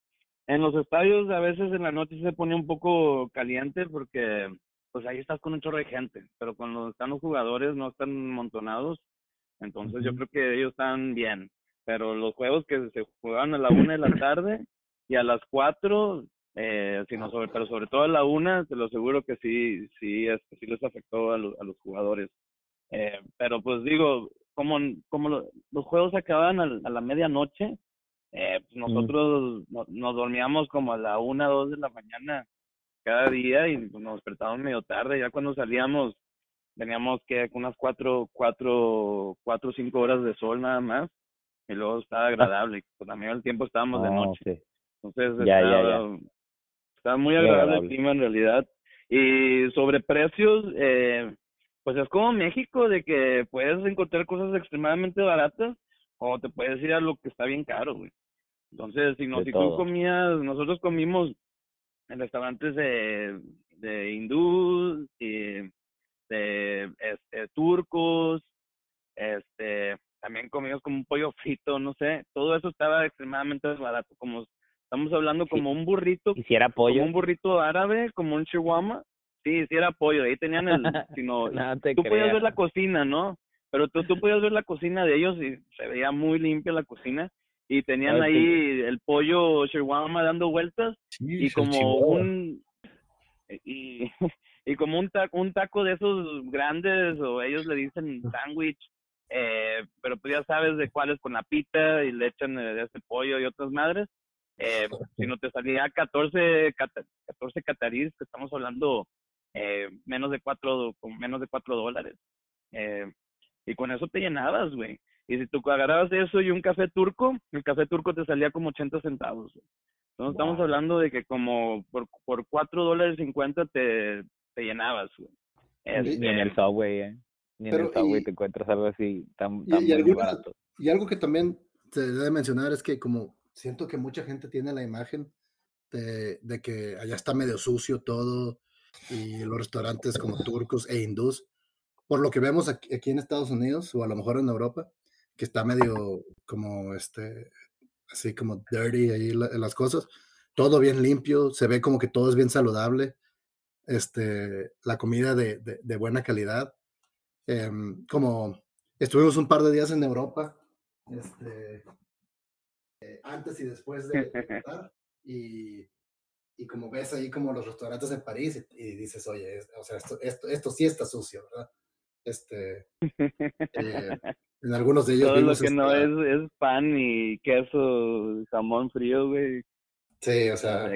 En los estadios a veces en la noche se ponía un poco caliente porque pues ahí estás con un chorro de gente, pero cuando están los jugadores no están montonados, entonces yo creo que ellos están bien. Pero los juegos que se jugaban a la una de la tarde y a las cuatro, eh, sino sobre, pero sobre todo a la una, te lo aseguro que sí, sí, es, sí les afectó a, los, a los jugadores. Eh, pero pues digo, como, como los juegos acababan a, la medianoche, eh, pues nosotros nos dormíamos como a la una, dos de la mañana cada día y nos despertábamos medio tarde. Ya cuando salíamos teníamos que unas cuatro, cuatro, cuatro, cinco horas de sol nada más y luego estaba agradable. Pues también el tiempo estábamos de noche. Entonces ya, estaba, estaba, muy agradable, el clima en realidad. Y sobre precios, eh, pues es como México, de que puedes encontrar cosas extremadamente baratas o te puedes ir a lo que está bien caro, güey. Entonces, si, no, si tú comías, nosotros comimos en restaurantes de, de hindú, y de este, turcos, este, también comimos como un pollo frito, no sé, todo eso estaba extremadamente barato, como estamos hablando como un burrito, ¿Y si era pollo? como un burrito árabe, como un chihuahua, sí, sí era pollo, ahí tenían el, sino, tú podías ver la cocina, ¿no? Pero tú, tú podías ver la cocina de ellos y se veía muy limpia la cocina y tenían ahí el pollo shawarma dando vueltas y como un y, y como un taco, un taco de esos grandes o ellos le dicen sándwich eh, pero pues ya sabes de cuáles con la pita y le echan de este pollo y otras madres eh, si no te salía 14 14 catarís que estamos hablando eh, menos de cuatro con menos de cuatro dólares eh, y con eso te llenabas güey y si tú agarrabas eso y un café turco, el café turco te salía como 80 centavos. Entonces estamos hablando de que como por, por 4 dólares 50 te, te llenabas. Este, Ni en el subway, ¿eh? Ni en el subway te encuentras algo así tan, tan y, barato. Y algo que también se debe mencionar es que como siento que mucha gente tiene la imagen de, de que allá está medio sucio todo y los restaurantes como turcos e hindús, por lo que vemos aquí, aquí en Estados Unidos o a lo mejor en Europa, que está medio como este, así como dirty ahí las cosas. Todo bien limpio, se ve como que todo es bien saludable. Este, la comida de, de, buena calidad. Em, como estuvimos un par de días en Europa, este, eh, antes y después de, y, y, como ves ahí como los restaurantes en París y, dices, oye, o sea, esto, esto, esto sí está sucio, ¿verdad? Este, eh, en algunos de ellos. Todo lo que no es, es pan y queso, jamón frío, güey. Sí, o sea.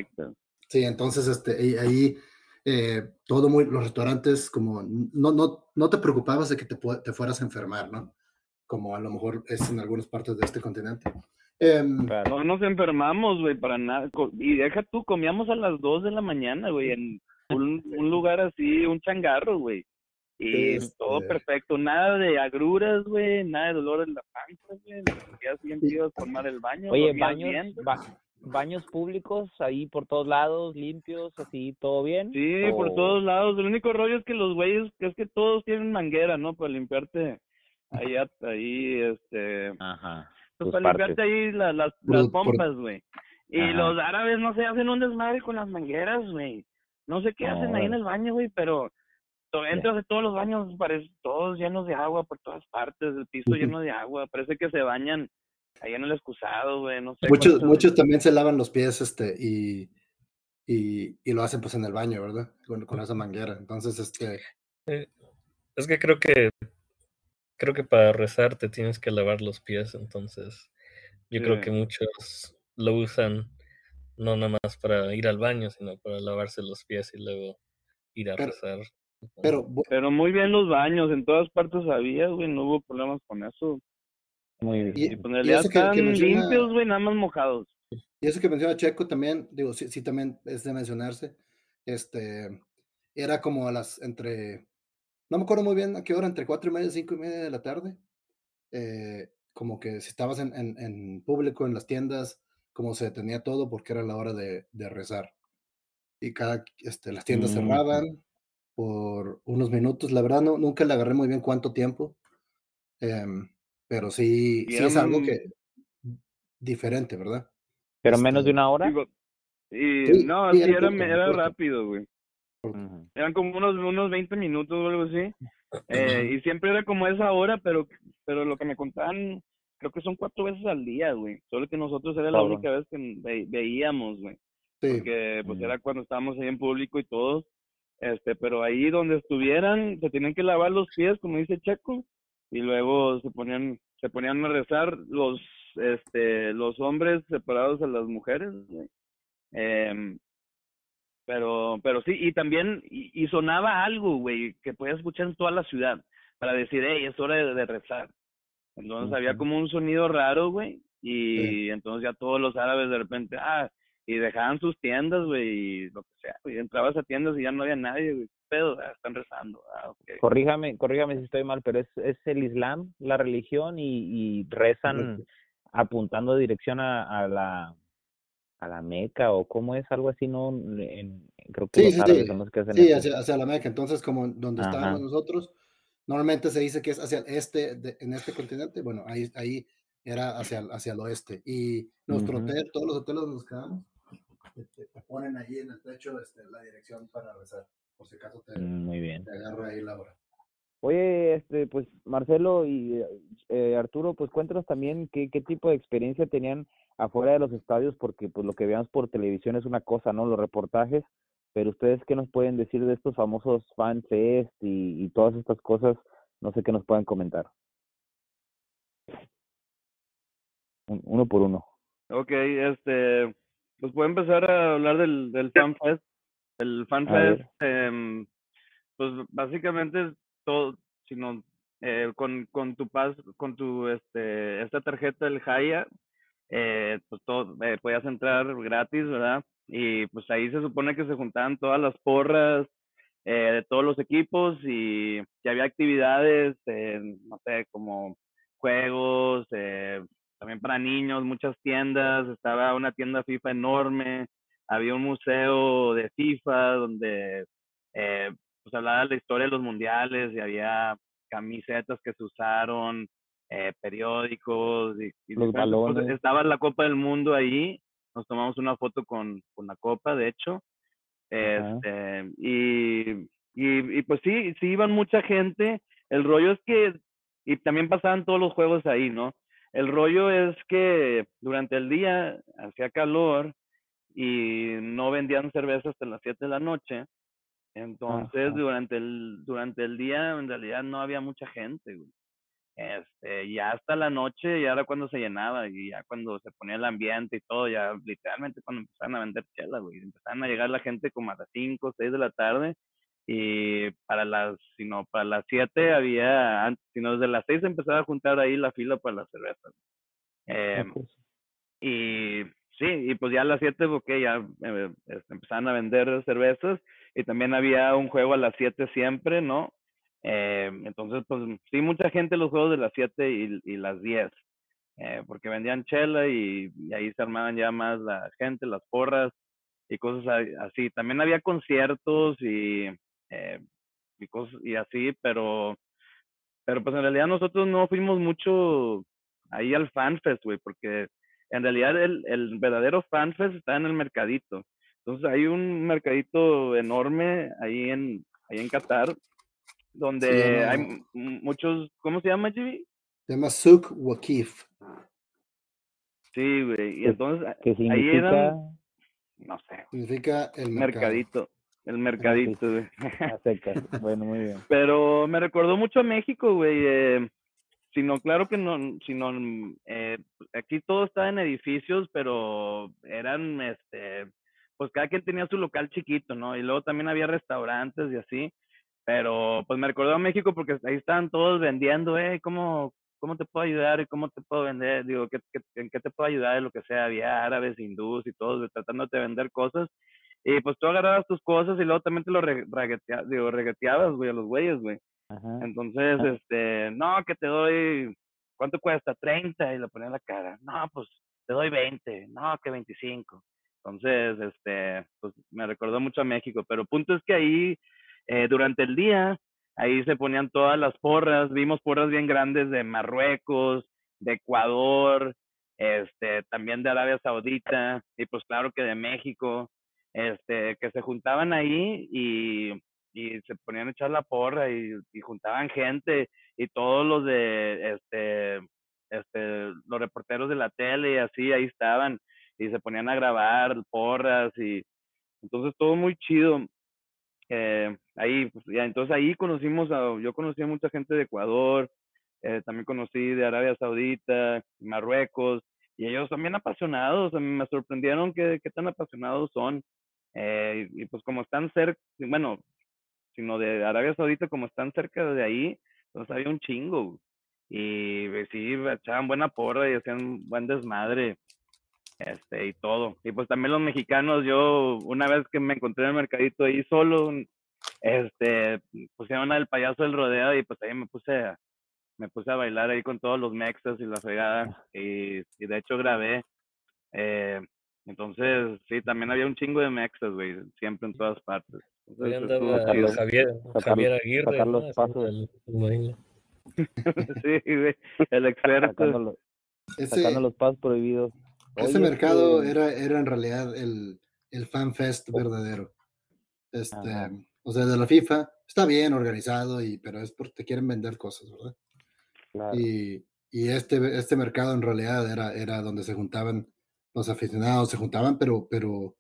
Sí, entonces este, ahí eh, todo muy, los restaurantes como, no, no, no te preocupabas de que te, te fueras a enfermar, ¿no? Como a lo mejor es en algunas partes de este continente. Em, no nos enfermamos, güey, para nada. Y deja tú, comíamos a las 2 de la mañana, güey, en un, un lugar así, un changarro, güey. Y todo perfecto, nada de agruras, güey, nada de dolor en la panza, güey. Ya siempre ibas a formar el baño. Oye, baños, baños públicos ahí por todos lados, limpios, así, ¿todo bien? Sí, por todos lados. El único rollo es que los güeyes, es que todos tienen manguera, ¿no? Para limpiarte ahí, ahí, este... Ajá. Pues para limpiarte ahí las, las, pompas, güey. Y los árabes, no sé, hacen un desmadre con las mangueras, güey. No sé qué hacen ahí en el baño, güey, pero entras de todos los baños, parece todos llenos de agua por todas partes, el piso lleno de agua, parece que se bañan ahí en el excusado, güey, no sé. Muchos, muchos también se lavan los pies, este, y, y, y, lo hacen pues en el baño, ¿verdad? Con, con esa manguera. Entonces, este. es que creo que creo que para rezar te tienes que lavar los pies, entonces yo creo que muchos lo usan no nada más para ir al baño, sino para lavarse los pies y luego ir a Pero- rezar. Pero Pero muy bien los baños, en todas partes había, güey, no hubo problemas con eso. Muy bien. Y- Y pues realidad eso que- que están menciona- limpios, güey, nada más mojados. Y eso que menciona Checo también, digo, sí, sí también es de mencionarse. Este, era como a las entre, no me acuerdo muy bien a qué hora, entre cuatro y media y cinco y media de la tarde. Eh, como que si estabas en, en- en público, en las tiendas, como se detenía todo porque era la hora de, de rezar. Y cada, este, las tiendas Mm. cerraban por unos minutos. La verdad, no, nunca le agarré muy bien cuánto tiempo. Em, pero sí, sí es algo que diferente, ¿verdad? Pero Este, menos de una hora. Digo, y Sí, no, sí, era era, rápido, güey. Eran como unos, unos 20 minutos o algo así. Eh, y siempre era como esa hora, pero, pero lo que me contaban, creo que son cuatro veces al día, güey. Solo que nosotros era la única vez que ve- veíamos, güey. Sí. Porque pues era cuando estábamos ahí en público y todo. Este, pero ahí donde estuvieran, se tenían que lavar los pies, como dice Checo, y luego se ponían, se ponían a rezar los, este, los hombres separados a las mujeres. Em, pero, pero sí, y también, y, y sonaba algo, güey, que podías escuchar en toda la ciudad, para decir, hey, es hora de, de rezar. Entonces había como un sonido raro, güey, y Sí. entonces ya todos los árabes de repente, ah, y dejaban sus tiendas, güey, y lo que sea, güey, entrabas a tiendas y ya no había nadie, güey, ¿qué pedo, ah, están rezando, ah. Corríjame, corríjame si estoy mal, pero es, es el Islam, la religión, y, y rezan Correcto. apuntando dirección a, a la a la Meca o cómo es algo así, no, en, creo que Sí, los sí, árabes sí. son los que hacen Sí, hacia, hacia la Meca. Entonces, como donde Ajá. estábamos nosotros, normalmente se dice que es hacia el este, de- en este continente. Bueno, ahí, ahí era hacia, el- hacia el oeste. Y nuestro Ujú. hotel, todos los hoteles donde nos quedamos, te ponen ahí en el techo este, la dirección para rezar, por si acaso te, Mm, Muy bien. te agarra ahí la hora. Oye, este, pues Marcelo y eh, Arturo, pues cuéntanos también qué, qué tipo de experiencia tenían afuera de los estadios, porque pues lo que veamos por televisión es una cosa, ¿no? Los reportajes, pero ustedes qué nos pueden decir de estos famosos fan fest y, y todas estas cosas, no sé qué nos puedan comentar. Un- Uno por uno. Ok, este, pues puedo empezar a hablar del, del Fan Fest. El Fan A ver. Fest, em, pues básicamente es todo, sino eh, con, con tu pas, con tu, este, esta tarjeta del Jaya, eh, pues todo, eh, podías entrar gratis, ¿verdad? Y pues ahí se supone que se juntaban todas las porras eh, de todos los equipos y, había actividades, eh, no sé, como juegos, eh, también para niños, muchas tiendas, estaba una tienda FIFA enorme, había un museo de FIFA donde eh, pues hablaba de la historia de los mundiales y había camisetas que se usaron, eh, periódicos y, y Los balones. Estaba la Copa del Mundo ahí, nos tomamos una foto con, con la Copa, de hecho. Este, y, y, y pues sí, sí iban mucha gente. El rollo es que, y también pasaban todos los juegos ahí, ¿no? El rollo es que durante el día hacía calor y no vendían cerveza hasta las 7 de la noche. Entonces, Ajá. durante el, durante el día en realidad no había mucha gente, güey. Este, ya hasta la noche, ya era cuando se llenaba y ya cuando se ponía el ambiente y todo, ya literalmente cuando empezaban a vender chela, güey. Empezaban a llegar la gente como a las 5, 6 de la tarde y para las, si no, para las 7 había, antes, si no, desde las 6 empezaba a juntar ahí la fila para las cervezas. Eh, Ah, pues, y sí, y pues ya a las 7, ok, ya eh, este, empezaban a vender cervezas y también había un juego a las 7 siempre, ¿no? Eh, entonces, pues sí, mucha gente los juegos de las 7 y, y las 10, eh, porque vendían chela y, y ahí se armaban ya más la gente, las porras y cosas así. También había conciertos y, eh, y cosas y así, pero, pero pues en realidad nosotros no fuimos mucho ahí al FanFest, güey, porque en realidad el, el verdadero FanFest está en el mercadito. Entonces hay un mercadito enorme ahí en, ahí en Qatar, donde hay muchos, ¿cómo se llama, Jimmy? Se llama Suk Wakif. Sí, güey, y ¿Qué- entonces ¿Qué ahí eran, no sé, Significa el mercado. mercadito, el mercadito, güey. Bueno, muy bien. Pero me recordó mucho a México, güey. eh, sino claro que no, sino eh, aquí todo estaba en edificios, pero eran, este, pues cada quien tenía su local chiquito, ¿no? Y luego también había restaurantes y así, pero pues me recordó a México porque ahí estaban todos vendiendo, eh, ¿cómo, cómo te puedo ayudar y cómo te puedo vender? Digo, ¿qué, qué, en qué te puedo ayudar? Lo que sea, había árabes, hindús y todos tratándote de vender cosas. Y pues tú agarrabas tus cosas y luego también te lo digo, regateabas, güey, a los güeyes, güey. Entonces, este, no, que te doy, ¿cuánto cuesta? 30 y le ponía la cara. No, pues te doy 20, no, que 25. Entonces, este, pues me recordó mucho a México, pero punto es que ahí, eh, durante el día, ahí se ponían todas las porras, vimos porras bien grandes de Marruecos, de Ecuador, este, también de Arabia Saudita, y pues claro que de México, este, que se juntaban ahí y y se ponían a echar la porra y, juntaban gente y todos los de este este los reporteros de la tele y así ahí estaban y se ponían a grabar porras y entonces todo muy chido eh, ahí pues, ya, entonces ahí conocimos a yo conocí a mucha gente de Ecuador eh, también conocí de Arabia Saudita Marruecos y ellos también apasionados me sorprendieron que, qué tan apasionados son eh, y pues como están cerca bueno sino de Arabia Saudita, como están cerca de ahí, entonces había un chingo. Y pues, sí, echaban buena porra y hacían buen desmadre. Este, y todo. Y pues también los mexicanos, yo una vez que me encontré en el mercadito ahí solo, este, pusieron al payaso del rodeo y pues ahí me puse a, me puse a bailar ahí con todos los mexas y la fregada. Y, y de hecho grabé. Eh, entonces, sí, también había un chingo de mexas, güey, siempre en todas partes. Ahí andaba Javier, Javier Aguirre, los pasos. El, sí, güey, el experto. Sacando, los pasos prohibidos. ese mercado era, era en realidad el, el fan fest oh. verdadero. Este, o sea, de la FIFA, está bien organizado, y, pero es porque te quieren vender cosas, ¿verdad? Y, y este, este mercado en realidad era, era donde se juntaban los aficionados, se juntaban, pero, pero,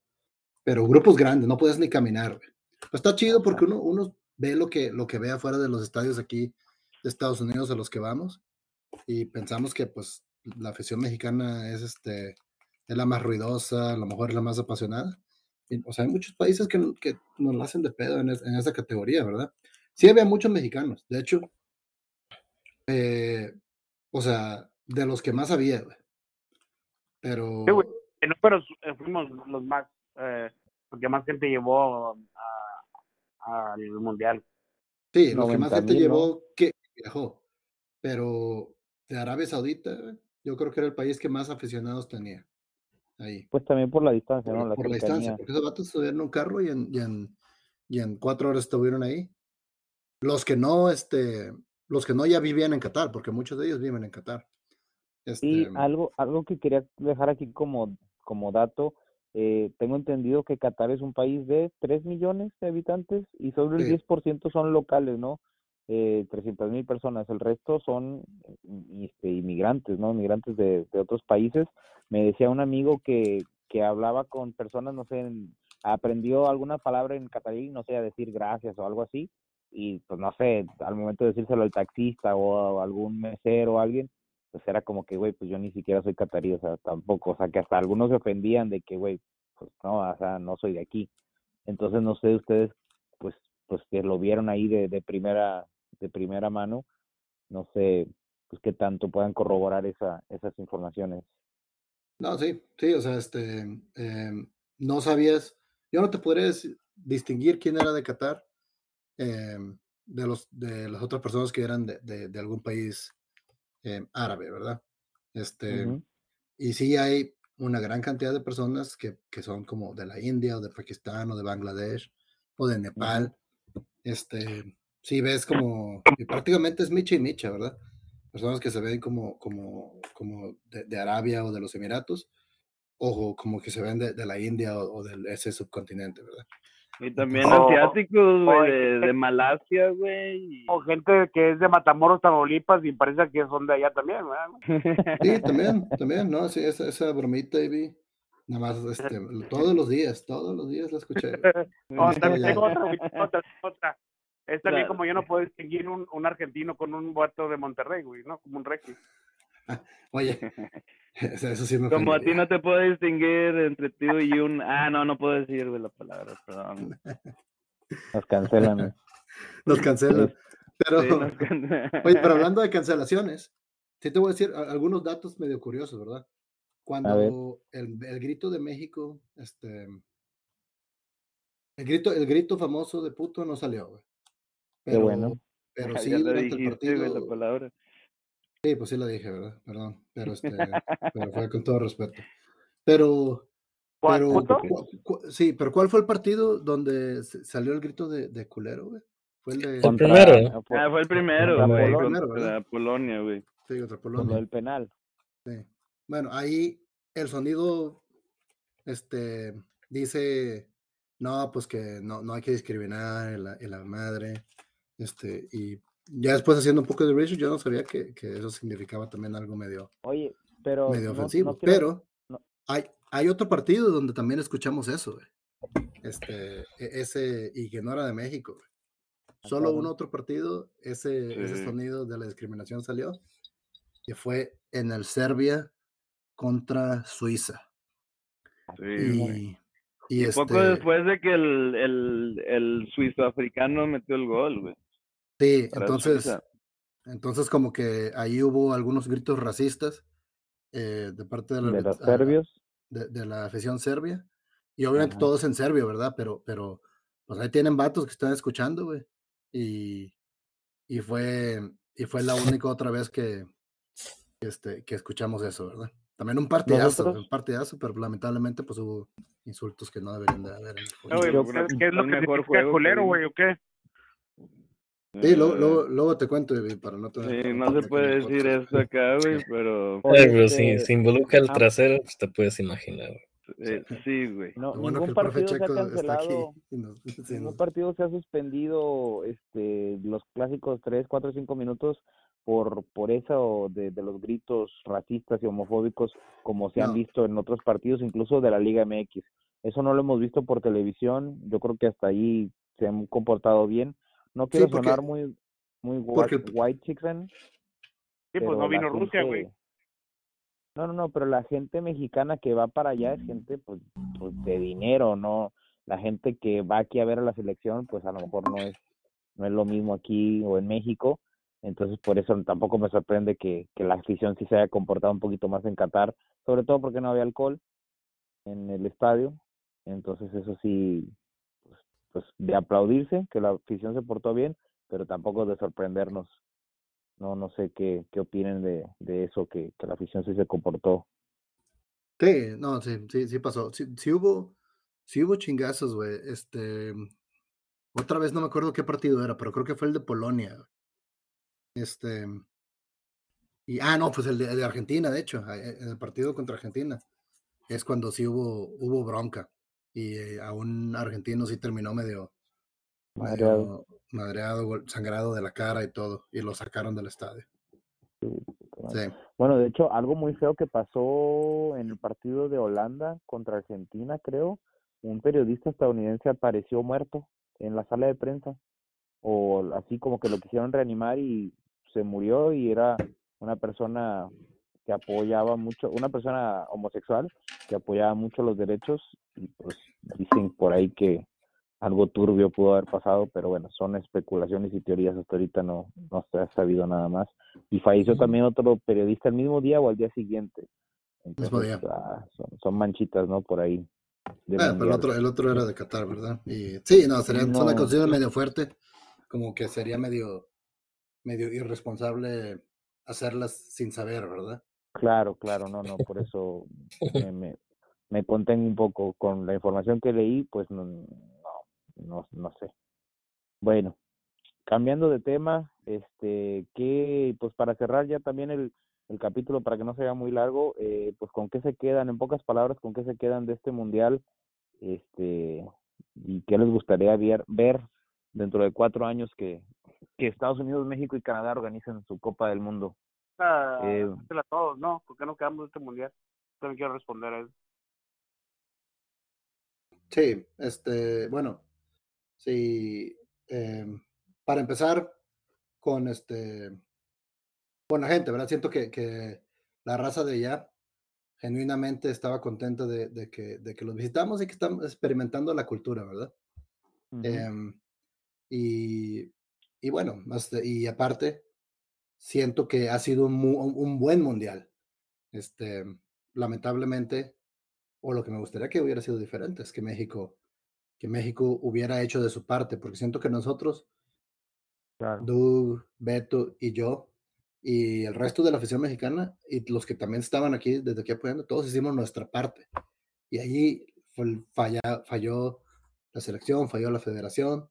pero grupos grandes, no puedes ni caminar. está chido porque uno, uno ve lo que, lo que ve afuera de los estadios aquí de Estados Unidos a los que vamos y pensamos que pues la afición mexicana es, este, es la más ruidosa, a lo mejor es la más apasionada. o sea, hay muchos países que, que nos la hacen de pedo en, en, esa categoría, ¿verdad? Sí había muchos mexicanos, de hecho, eh, o sea, de los que más había, pero. en números eh, fuimos los más. Eh, porque más gente llevó al mundial. Sí, los que más gente llevó que viajó. Pero de Arabia Saudita, yo creo que era el país que más aficionados tenía. Ahí. Pues también por la distancia, ¿no? por la distancia, porque esos vatos estuvieron en un carro y en, y en, y en cuatro horas estuvieron ahí. Los que no, este, los que no ya vivían en Qatar, porque muchos de ellos viven en Qatar. Y este algo, algo que quería dejar aquí como, como dato, eh, tengo entendido que Qatar es un país de 3 millones de habitantes y solo el 10% son locales, ¿no? Eh, 300 mil personas, el resto son este, inmigrantes, ¿no? Inmigrantes de, de otros países. Me decía un amigo que, que hablaba con personas, no sé, aprendió alguna palabra en catarí, no sé, a decir gracias o algo así, y pues no sé, al momento de decírselo al taxista o a algún mesero o alguien, pues era como que, güey, pues yo ni siquiera soy catarí, o sea, tampoco, o sea, que hasta algunos se ofendían de que, güey, pues no, o sea, no soy de aquí. Entonces, no sé, ustedes, pues, pues que lo vieron ahí de, de primera, de primera mano, no sé, pues qué tanto puedan corroborar esa, esas informaciones. No, sí, sí, o sea, este, em, no sabías, yo no te podría distinguir quién era de Qatar em, de los de las otras personas que eran de, de algún país eh, árabe, ¿verdad? Este, Y sí hay una gran cantidad de personas que, que, son como de la India o de Pakistán o de Bangladesh o de Nepal. Este, sí ves como, prácticamente es micha y micha, ¿verdad? Personas que se ven como, como, como de, Arabia o de los Emiratos, o como que se ven de, de la India o, o, del ese subcontinente, ¿verdad? Y también asiáticos, güey, de, de, Malasia, güey. O gente que es de Matamoros, Tamaulipas, y parece que son de allá también, ¿verdad? Sí, también, también, ¿no? Sí, esa, esa bromita, vi. Nada más, este, todos los días, todos los días la escuché. oh, también tengo otra, otra, otra. Es también Claro. como yo no puedo distinguir un, un argentino con un vato de Monterrey, güey, ¿no? Como un regi. Oye, eso eso sí me Como a ti no te puedo distinguir entre ti y un... Ah, no, no puedo decir la palabra, perdón. Nos cancelan. Nos cancelan. Pero, Sí, nos can- oye, pero hablando de cancelaciones, sí te voy a decir algunos datos medio curiosos, ¿verdad? Cuando el, el grito de México, este, el grito, el grito famoso de puto no salió, güey. Qué bueno. pero sí, durante el dijiste, güey, la partido, palabra. Sí, pues sí la dije, ¿verdad? Perdón, pero este, pero fue con todo respeto. Pero, ¿Cuál, pero, puto? cu- cu- sí, pero ¿cuál fue el partido donde salió el grito de, de culero, güey? Fue el de, El primero. Ah, fue el primero, contra güey, Polonia, ¿verdad? contra Polonia, güey. sí, contra Con lo Polonia. del penal. Sí. Bueno, ahí el sonido este dice no, pues que no, no hay que discriminar en la, en la madre. Este, y ya después haciendo un poco de research, yo no sabía que, que eso significaba también algo medio, Oye, pero. medio ofensivo. no quiero- pero no. hay, hay otro partido donde también escuchamos eso, güey. Este, e- ese, y que no era de México, güey. Solo un otro partido, ese, ese sonido de la discriminación salió, que fue en el Serbia contra Suiza. Sí, güey. Y, y, Y este, poco después de que el, el, el suizoafricano metió el gol, güey. Sí, entonces, Suiza. entonces como que ahí hubo algunos gritos racistas eh, de parte de, la, De los a- serbios. de, de la afición serbia. Y obviamente Ajá. todos en serbio, ¿verdad? Pero, pero, pues ahí tienen vatos que están escuchando, güey. Y, y fue, y fue la única otra vez que, este, que escuchamos eso, ¿verdad? También un partidazo, Nosotros- un partidazo, pero lamentablemente pues hubo insultos que no deberían de haber en el güey, Yo ¿qué- creo- ¿Qué es lo que mejor significa juego culero, güey, o qué? Sí, luego, Eh, luego, luego te cuento, para no tener Sí, no se puede decir esto acá, güey, pero Oye, Ay, pero si, este, si involucra el ah, trasero, pues te puedes imaginar. eh, sí, güey. No, bueno ningún partido se ha cancelado. sí, ningún nos- partido se ha suspendido este los clásicos 3, 4, 5 minutos por por eso de, de los gritos racistas y homofóbicos como se han No. visto en otros partidos incluso de la Liga MX. Eso no lo hemos visto por televisión, yo creo que hasta ahí se han comportado bien. No quiero porque- sonar muy muy white, white chicken, Sí, pues no vino Rusia, güey. No, no, no, pero la gente mexicana que va para allá es gente pues, pues de dinero, no la gente que va aquí a ver a la selección, pues a lo mejor no es no es lo mismo aquí o en México, entonces por eso tampoco me sorprende que, que la afición sí se haya comportado un poquito más en Qatar, sobre todo porque no había alcohol en el estadio, entonces eso sí, pues, de aplaudirse que la afición se portó bien, pero tampoco de sorprendernos no no sé qué, qué opinen de, de eso, que, que la afición sí se comportó. Sí, no, sí, sí, sí pasó. Sí, sí hubo, sí hubo chingazos, güey. Este, otra vez no me acuerdo qué partido era, pero creo que fue el de Polonia. Este, y, ah, no, pues el de, el de Argentina, de hecho, eh, en el partido contra Argentina. Es cuando sí hubo, hubo bronca. Y eh, a un argentino sí terminó medio, Madreado. madreado, sangrado de la cara y todo, y lo sacaron del estadio. Sí. Bueno, de hecho, algo muy feo que pasó en el partido de Holanda contra Argentina, creo, un periodista estadounidense apareció muerto en la sala de prensa, o así como que lo quisieron reanimar y se murió y era una persona que apoyaba mucho, una persona homosexual que apoyaba mucho los derechos y pues dicen por ahí que algo turbio pudo haber pasado, pero bueno, son especulaciones y teorías, hasta ahorita no, no se ha sabido nada más. Y falleció también otro periodista el mismo día o al día siguiente. Mismo día. ah, son, son manchitas, ¿no? Por ahí. Ah, pero el otro, el otro era de Qatar, ¿verdad? Y sí, no, sería No. una considero medio fuerte, como que sería medio, medio irresponsable hacerlas sin saber, ¿verdad? Claro, claro, no, no, por eso me, me, me contengo un poco con la información que leí, pues no, no, no, no sé. Bueno, cambiando de tema, este, que, pues para cerrar ya también el, el capítulo, para que no sea muy largo, eh, pues con qué se quedan, en pocas palabras, con qué se quedan de este mundial, este, y qué les gustaría ver, ver dentro de cuatro años que, que Estados Unidos, México y Canadá organicen su Copa del Mundo. Ah, Eh, a todos, ¿no? ¿Por qué no quedamos de este mundial? También quiero responder a eso. Sí, este, bueno, sí, em, para empezar con este, buena gente, ¿verdad? Siento que, que la raza de allá genuinamente estaba contenta de, de, que, de que los visitamos y que estamos experimentando la cultura, ¿verdad? Em, y, y bueno, de- y aparte, siento que ha sido un, un- un buen mundial. Este, lamentablemente, o lo que me gustaría que hubiera sido diferente, es que México, que México hubiera hecho de su parte, porque siento que nosotros, Claro. Doug, Beto y yo, y el resto de la afición mexicana, y los que también estaban aquí, desde aquí apoyando, todos hicimos nuestra parte. Y allí falla- falló la selección, falló la federación,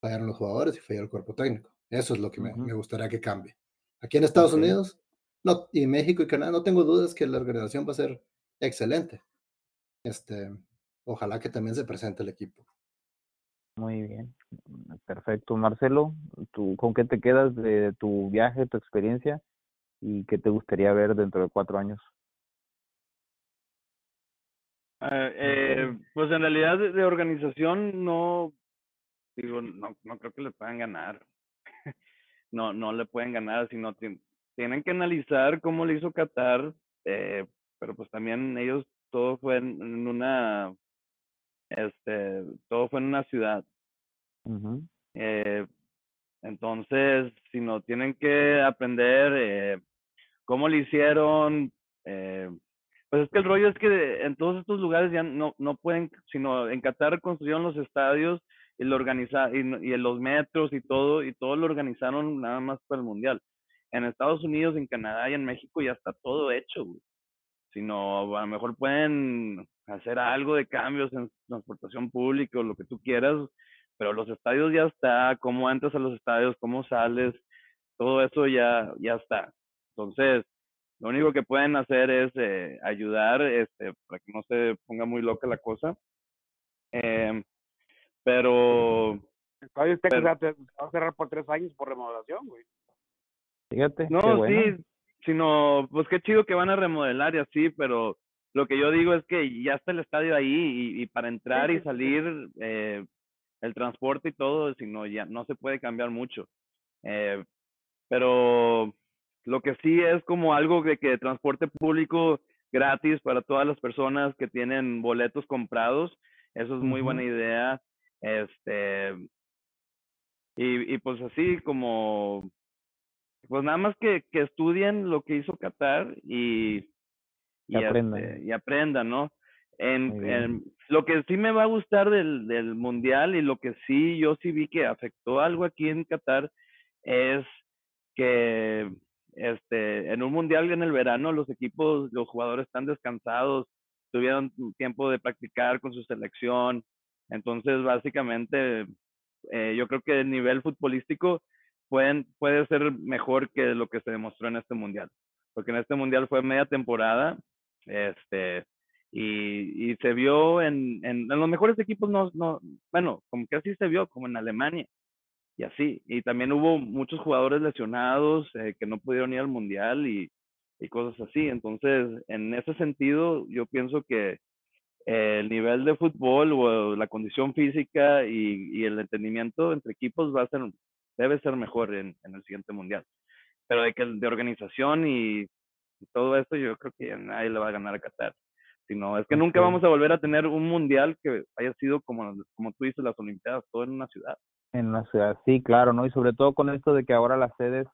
fallaron los jugadores y falló el cuerpo técnico. Eso es lo que me, Ujú. me gustaría que cambie. Aquí en Estados Ok. Unidos, no, y México y Canadá, no tengo dudas que la organización va a ser excelente. Este, ojalá que también se presente el equipo. Muy bien, mm, perfecto. Marcelo, ¿tú con qué te quedas de tu viaje, tu experiencia y qué te gustaría ver dentro de cuatro años? Ah, eh, pues en realidad de, de organización no, digo, no, no creo que le puedan ganar. no, no le pueden ganar, sino tien- tienen que analizar cómo le hizo Qatar, eh, pero pues también ellos, todo fue en, en una, este, todo fue en una ciudad. Eh, entonces, si no tienen que aprender eh, cómo le hicieron, eh, pues es que el rollo es que en todos estos lugares ya no, no pueden, sino en Qatar construyeron los estadios y lo organiza, y, y los metros y todo, y todo lo organizaron nada más para el mundial. En Estados Unidos, en Canadá y en México ya está todo hecho, güey. Sino a lo mejor pueden hacer algo de cambios en transportación pública o lo que tú quieras, pero los estadios ya está, cómo entras a los estadios, cómo sales, todo eso ya, ya está. Entonces, lo único que pueden hacer es eh, ayudar este, para que no se ponga muy loca la cosa. Em, pero El Estadio Pero- se va a cerrar por tres años por remodelación, güey. Fíjate, no, bueno. sí, sino, pues qué chido que van a remodelar y así, pero lo que yo digo es que ya está el estadio ahí y, y para entrar y salir, eh, el transporte y todo, sino ya no se puede cambiar mucho. Eh, pero lo que sí es como algo de que transporte público gratis para todas las personas que tienen boletos comprados, eso es muy buena idea. Este, y, y pues así como, pues nada más que, que estudien lo que hizo Qatar y, Y y, aprendan. este, y aprendan, ¿no? En, en- lo que sí me va a gustar del, del mundial y lo que sí yo sí vi que afectó algo aquí en Qatar es que este en un mundial en el verano los equipos, los jugadores están descansados, tuvieron tiempo de practicar con su selección, entonces básicamente eh, yo creo que el nivel futbolístico pueden, puede ser mejor que lo que se demostró en este mundial, porque en este mundial fue media temporada, este, y, y se vio en, en, los mejores equipos, no, no, bueno, como que así se vio, como en Alemania, y así, y también hubo muchos jugadores lesionados eh, que no pudieron ir al mundial y, y cosas así, entonces, en ese sentido, yo pienso que el nivel de fútbol o la condición física y, y el entendimiento entre equipos va a ser, debe ser mejor en, en el siguiente mundial. Pero de que de organización y, y todo esto, yo creo que nadie le va a ganar a Qatar. Sino, es que nunca vamos a volver a tener un mundial que haya sido como, como tú dices, las Olimpiadas, todo en una ciudad. En la ciudad, sí, claro, ¿no? Y sobre todo con esto de que ahora las sedes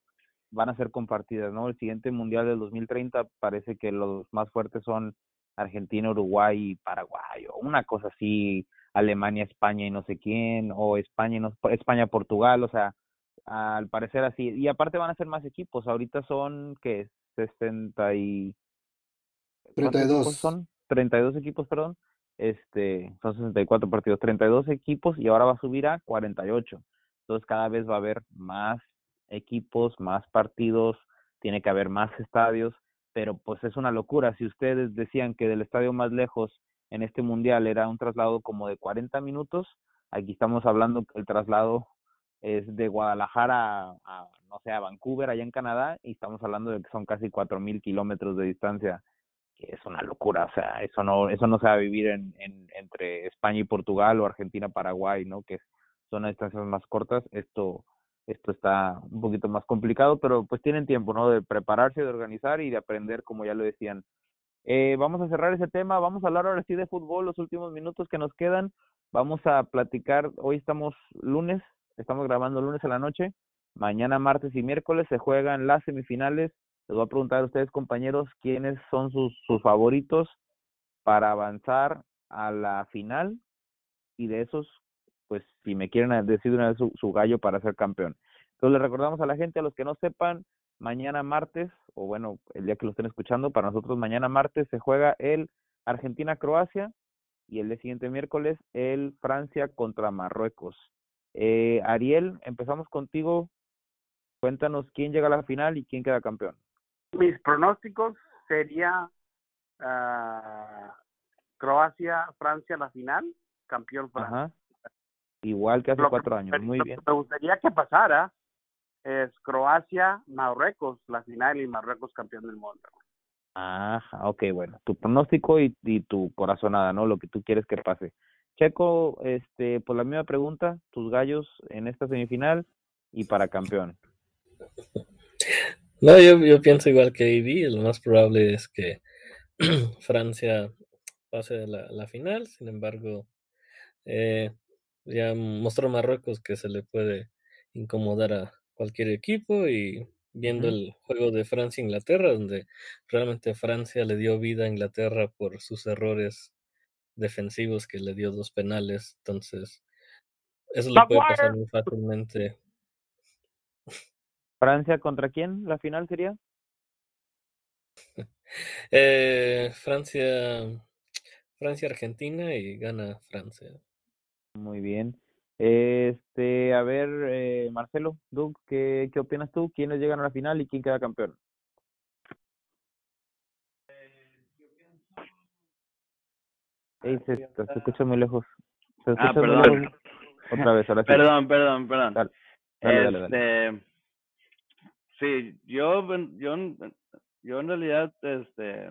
van a ser compartidas, ¿no? El siguiente Mundial del 2030 parece que los más fuertes son Argentina, Uruguay y Paraguay, o una cosa así, Alemania, España y no sé quién, o España, y no, España, Portugal, o sea, al parecer así. Y aparte van a ser más equipos, ahorita son, ¿qué? 60 y... ¿cuántos 32. equipos son? 32 equipos, perdón. Este, son 64 partidos, 32 equipos y ahora va a subir a 48. Entonces cada vez va a haber más equipos, más partidos, tiene que haber más estadios, pero pues es una locura. Si ustedes decían que del estadio más lejos en este mundial era un traslado como de 40 minutos, aquí estamos hablando que el traslado es de Guadalajara a, no sé, a Vancouver, allá en Canadá, y estamos hablando de que son casi 4.000 kilómetros de distancia que es una locura, o sea, eso no, eso no se va a vivir en, en, entre España y Portugal o Argentina, Paraguay, ¿no? Que son a distancias más cortas. Esto, esto está un poquito más complicado, pero pues tienen tiempo, ¿no? De prepararse, de organizar y de aprender, como ya lo decían. Eh, vamos a cerrar ese tema, vamos a hablar ahora sí de fútbol, los últimos minutos que nos quedan. Vamos a platicar, hoy estamos lunes, estamos grabando lunes a la noche, mañana martes y miércoles se juegan las semifinales. Les voy a preguntar a ustedes, compañeros, quiénes son sus, sus favoritos para avanzar a la final y de esos, pues si me quieren decir una vez su, su gallo para ser campeón. Entonces le recordamos a la gente, a los que no sepan, mañana martes, o bueno, el día que lo estén escuchando, para nosotros mañana martes se juega el Argentina-Croacia y el día siguiente miércoles el Francia contra Marruecos. Eh, Ariel, empezamos contigo. Cuéntanos quién llega a la final y quién queda campeón. Mis pronósticos sería ah, Croacia, Francia la final, campeón Francia. Ajá. Igual que hace Lo cuatro años. Muy lo bien. que Me gustaría que pasara es Croacia, Marruecos, la final y Marruecos campeón del mundo. Ajá, ok, bueno. Tu pronóstico y, y tu corazonada, ¿no? Lo que tú quieres que pase. Checo, este, por la misma pregunta, tus gallos en esta semifinal y para campeón. No, yo, yo pienso igual que Ivy, lo más probable es que Francia pase a la, la final, sin embargo, eh, ya mostró Marruecos que se le puede incomodar a cualquier equipo y viendo el juego de Francia-Inglaterra, donde realmente Francia le dio vida a Inglaterra por sus errores defensivos que le dio dos penales, entonces eso le puede pasar muy fácilmente. ¿Francia contra quién? ¿La final sería? Eh, Francia, Francia-Argentina y gana Francia. Muy bien. Este, a ver, eh, Marcelo, Doug, ¿qué, ¿qué opinas tú? ¿Quiénes llegan a la final y quién queda campeón? Ey, se, escucha muy lejos. Se Ah, escucha muy perdón. lejos. Otra vez, ahora sí. Perdón, perdón, perdón. Dale, dale. Este, sí, yo, yo, yo en realidad, este,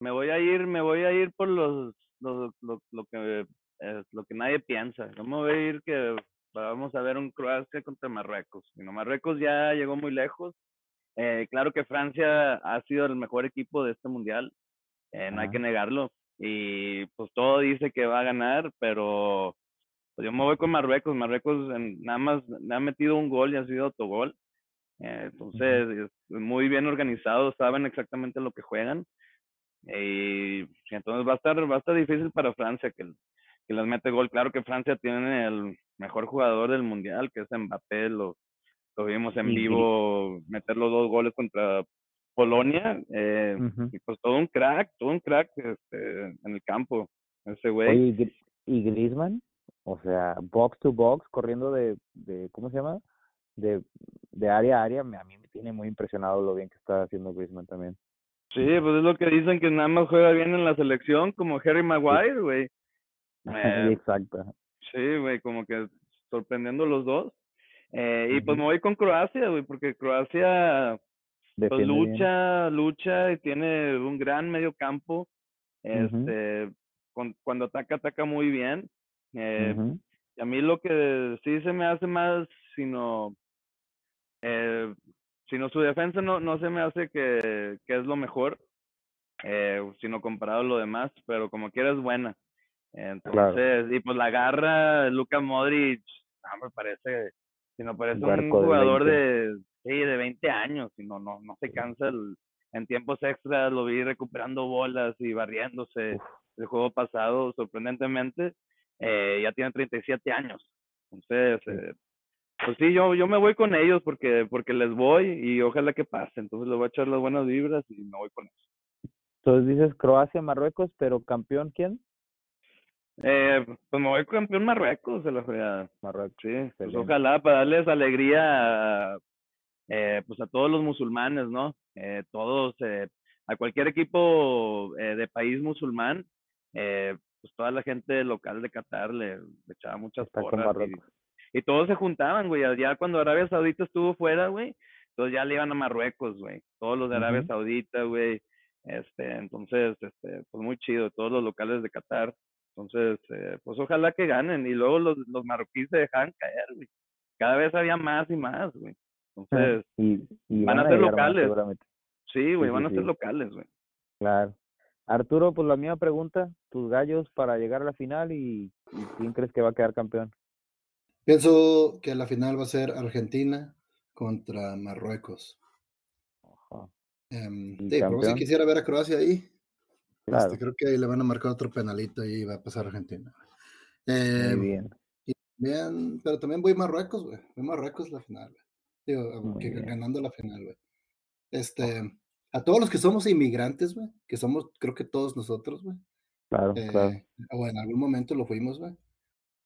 me voy a ir, me voy a ir por los, los lo, lo que, eh, lo que nadie piensa. Yo me voy a ir que vamos a ver un Croacia contra Marruecos. Y no, Marruecos ya llegó muy lejos. Eh, claro que Francia ha sido el mejor equipo de este mundial, eh, no hay que negarlo. Y pues todo dice que va a ganar, pero pues yo me voy con Marruecos. Marruecos en- nada más le ha metido un gol y ha sido autogol. Eh, entonces, es muy bien organizados, saben exactamente lo que juegan. Y entonces va a estar, va a estar difícil para Francia que, que les mete gol. Claro que Francia tiene el mejor jugador del mundial, que es Mbappé. Lo, lo vimos en vivo meter los dos goles contra Polonia. Eh, y pues todo un crack, todo un crack este, en el campo. Ese güey. Oye, ¿y Gri- ¿y Griezmann? O sea, box to box, corriendo de, de ¿cómo se llama? De, de área a área, me- a mí me tiene muy impresionado lo bien que está haciendo Griezmann también. Sí, pues es lo que dicen que nada más juega bien en la selección, como Harry Maguire, güey. Eh, Exacto. Sí, güey, como que sorprendiendo los dos. Eh, y pues me voy con Croacia, güey, porque Croacia pues bien. lucha, lucha y tiene un gran medio campo. Este, con- cuando ataca, ataca muy bien. Eh, y a mí lo que sí se me hace más, sino, eh, sino su defensa no, no se me hace que, que es lo mejor, eh, sino comparado a lo demás, pero como quiera es buena. Entonces, y pues la garra, Luka Modric, no me parece, sino parece un jugador 20. de, sí, de 20 años, y no, no, no se cansa el- en tiempos extras, lo vi recuperando bolas y barriéndose el juego pasado, sorprendentemente, eh, ya tiene 37 años. Entonces, eh, pues sí, yo, yo me voy con ellos porque, porque les voy y ojalá que pase. Entonces les voy a echar las buenas vibras y me voy con eso. Entonces dices Croacia, Marruecos, pero campeón quién? Eh, pues me voy campeón Marruecos, de la fregada. Marruecos. Sí, pues ojalá para darles alegría a, eh, pues a todos los musulmanes, ¿no? Eh, todos, eh, a cualquier equipo eh, de país musulmán, eh, pues toda la gente local de Qatar le, le echaba muchas porras y, todos se juntaban, güey. Ya cuando Arabia Saudita estuvo fuera, güey, entonces ya le iban a Marruecos, güey. Todos los de Arabia. Saudita, güey. Este, entonces, este, pues muy chido, todos los locales de Qatar. Entonces, eh, pues ojalá que ganen. Y luego los, los marroquíes se dejan caer, güey. Cada vez había más y más, güey. Entonces, y, y van a ser más locales. seguramente. sí, güey, sí, van a sí. ser locales, güey. Claro. Arturo, pues la misma pregunta, tus gallos para llegar a la final y, y quién crees que va a quedar campeón. Pienso que la final va a ser Argentina contra Marruecos. Ajá, Em, ¿Y sí, pero campeón? quisiera ver a Croacia ahí. Claro, Este, creo que ahí le van a marcar otro penalito y va a pasar Argentina. muy Em, bien. Bien, pero también voy Marruecos, güey. Voy Marruecos la final, güey. Digo, que- ganando la final, güey. Este, a todos los que somos inmigrantes, güey, que somos, creo que todos nosotros, güey, Claro, claro. eh, o en algún momento lo fuimos, güey.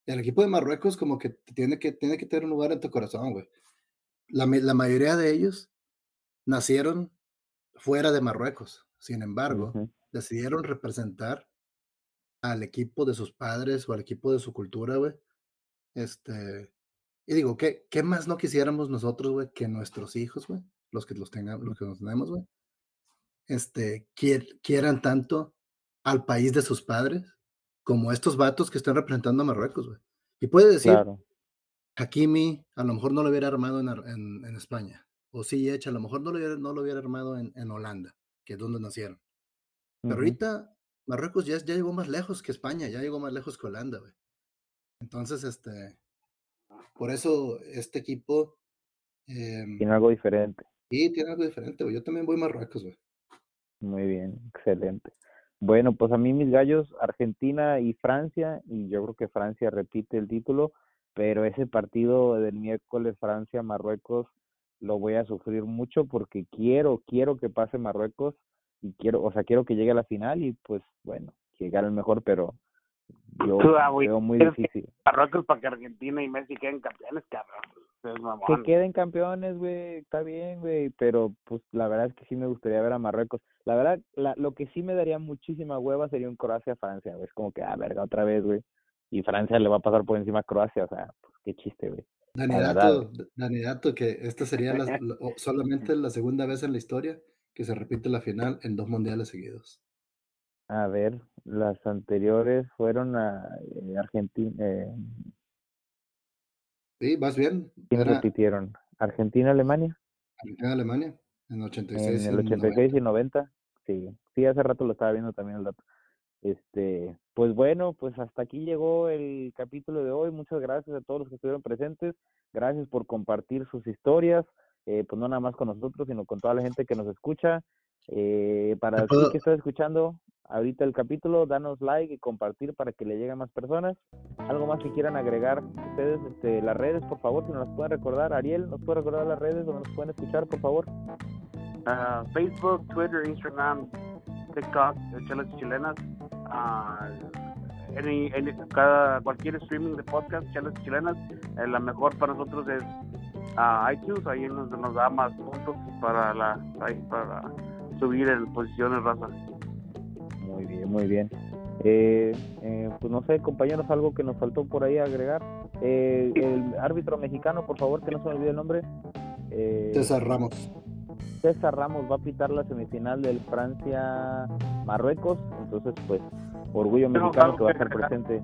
El equipo de Marruecos como que tiene que, tiene que tener un lugar en tu corazón, güey. La, la mayoría de ellos nacieron fuera de Marruecos. Sin embargo, decidieron representar al equipo de sus padres o al equipo de su cultura, güey. Este, y digo, ¿qué, qué más no quisiéramos nosotros, güey, que nuestros hijos, güey, los que los tengamos, los que nos tenemos, güey, este, quier- quieran tanto al país de sus padres como estos vatos que están representando a Marruecos, güey. Y puede decir, Claro, Hakimi a lo mejor no lo hubiera armado en, en- en España, o Ziyech a lo mejor no lo hubiera, no lo hubiera armado en, en Holanda, que es donde nacieron. Pero ahorita Marruecos ya, ya llegó más lejos que España, ya llegó más lejos que Holanda, güey. Entonces, este, por eso este equipo em, tiene algo diferente. sí tiene algo diferente, güey. Yo también voy a Marruecos, güey. Muy bien, excelente. Bueno, pues a mí mis gallos, Argentina y Francia, y yo creo que Francia repite el título, pero ese partido del miércoles Francia-Marruecos lo voy a sufrir mucho porque quiero, quiero que pase Marruecos y quiero, o sea, quiero que llegue a la final y pues bueno, que gane el mejor, pero yo ah, güey, veo muy ¿quieres que difícil. Marruecos para que Argentina y Messi queden campeones, cabrón. Que queden campeones, güey, está bien, güey, pero pues la verdad es que sí me gustaría ver a Marruecos. La verdad, la, lo que sí me daría muchísima hueva sería un Croacia-Francia, güey. Es como que, ah, verga, otra vez, güey. Y Francia le va a pasar por encima a Croacia, o sea, pues qué chiste, güey. Dani La Dato, Dani Dato, que esta sería la- solamente la segunda vez en la historia que se repite la final en dos mundiales seguidos. A ver, las anteriores fueron a eh, Argentina, eh, Sí, vas bien. ¿quién Era repitieron? Argentina-Alemania Argentina-Alemania en 86 en y el en 86 y 90. Sí, sí, hace rato lo estaba viendo también el dato. Este, pues bueno, pues hasta aquí llegó el capítulo de hoy. Muchas gracias a todos los que estuvieron presentes. Gracias por compartir sus historias, eh, pues no nada más con nosotros, sino con toda la gente que nos escucha. Eh, para ti puedo- que estás escuchando ahorita el capítulo, danos like y compartir para que le llegue a más personas. Algo más que quieran agregar ustedes, este, las redes, por favor, si nos las pueden recordar. Ariel, ¿nos puede recordar las redes donde nos pueden escuchar, por favor? Ah, Facebook, Twitter, Instagram, TikTok, Chelas Chilenas. Ah, any- any- cada, cualquier streaming de podcast, Chelas Chilenas. eh, la mejor para nosotros es ah, iTunes. Ahí nos, da más puntos para, la, para subir en posiciones, raza. Muy bien, muy bien. Eh, eh, pues no sé, compañeros, algo que nos faltó por ahí agregar. Eh, el árbitro mexicano, por favor, que no se me olvide el nombre. Eh, César Ramos. César Ramos va a pitar la semifinal del Francia-Marruecos. Entonces, pues, orgullo Tengo mexicano que va a estar presente.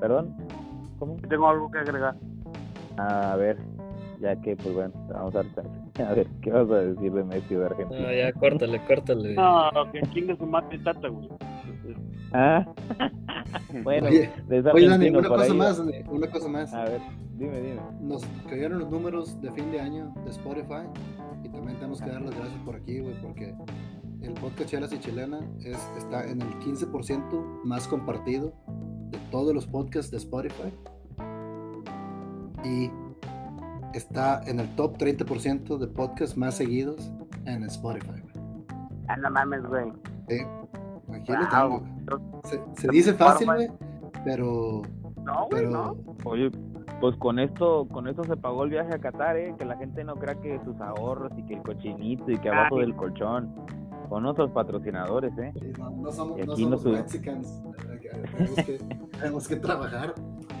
¿Perdón? ¿Cómo? Tengo algo que agregar. A ver, ya que, pues bueno, vamos a ver. A ver, ¿qué vas a decir de Messi de Argentina? No, ya, córtale, córtale. No, que chingue su madre tata, güey. Ah, bueno, Oye, Oye, Dani, una cosa ahí. más, una cosa más. A ver, dime, dime. Nos cayeron los números de fin de año de Spotify y también tenemos que dar las gracias por aquí, güey, porque el podcast Chelas y Chilena es, está en el 15% más compartido de todos los podcasts de Spotify y está en el top 30% de podcasts más seguidos en Spotify. Ah, no mames, güey. Sí, aquí Wow. tengo. Se, se dice fácil, güey, pero, No, güey, pero no. Oye, pues con esto, con esto se pagó el viaje a Qatar, eh, que la gente no crea que sus ahorros y que el cochinito y que abajo Ay. del colchón con otros patrocinadores, eh. Sí, No, no somos, Y aquí no somos sube. mexicans. Tenemos que, tenemos que trabajar.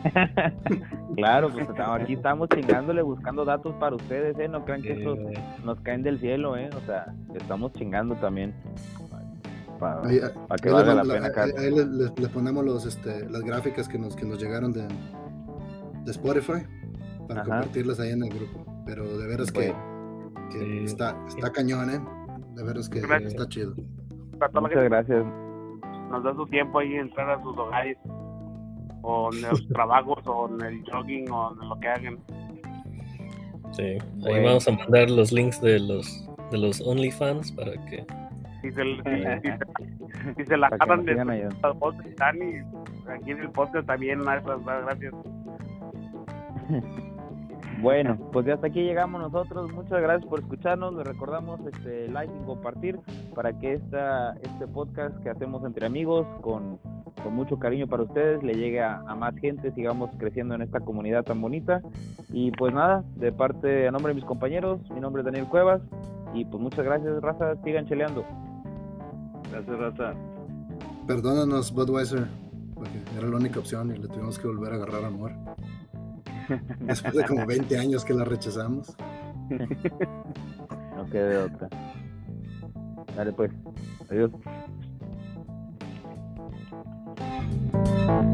claro, pues aquí estamos chingándole, buscando datos para ustedes, eh. No crean que Sí, estos nos caen del cielo, eh. O sea, estamos chingando también. para, Ahí, para que ahí valga les- la pena ahí- ahí les, les- les ponemos los, este, las gráficas que nos, que nos llegaron de, de Spotify para Ajá. compartirlas ahí en el grupo. Pero de veras que, que Sí. está, está cañón, ¿eh? De veras que Gracias. está chido. La Muchas gracias. nos da su tiempo ahí entrar a sus hogares, o en los trabajos, o en el jogging, o en lo que hagan. Sí, ahí Bueno. vamos a mandar los links de los de los OnlyFans para que Si se, si, si se, si se la agarran de y aquí en el podcast también, gracias. Bueno, pues ya hasta aquí llegamos nosotros. Muchas gracias por escucharnos. Les recordamos este like y compartir para que esta, este podcast que hacemos entre amigos con, con mucho cariño para ustedes le llegue a, a más gente, sigamos creciendo en esta comunidad tan bonita. Y pues nada, de parte, a nombre de mis compañeros, mi nombre es Daniel Cuevas y pues muchas gracias, raza, sigan cheleando. Gracias, Raza. Perdónanos, Budweiser, porque era la única opción y le tuvimos que volver a agarrar amor. Después de como 20 años que la rechazamos. No quede de otra. Dale pues, adiós. Thank you.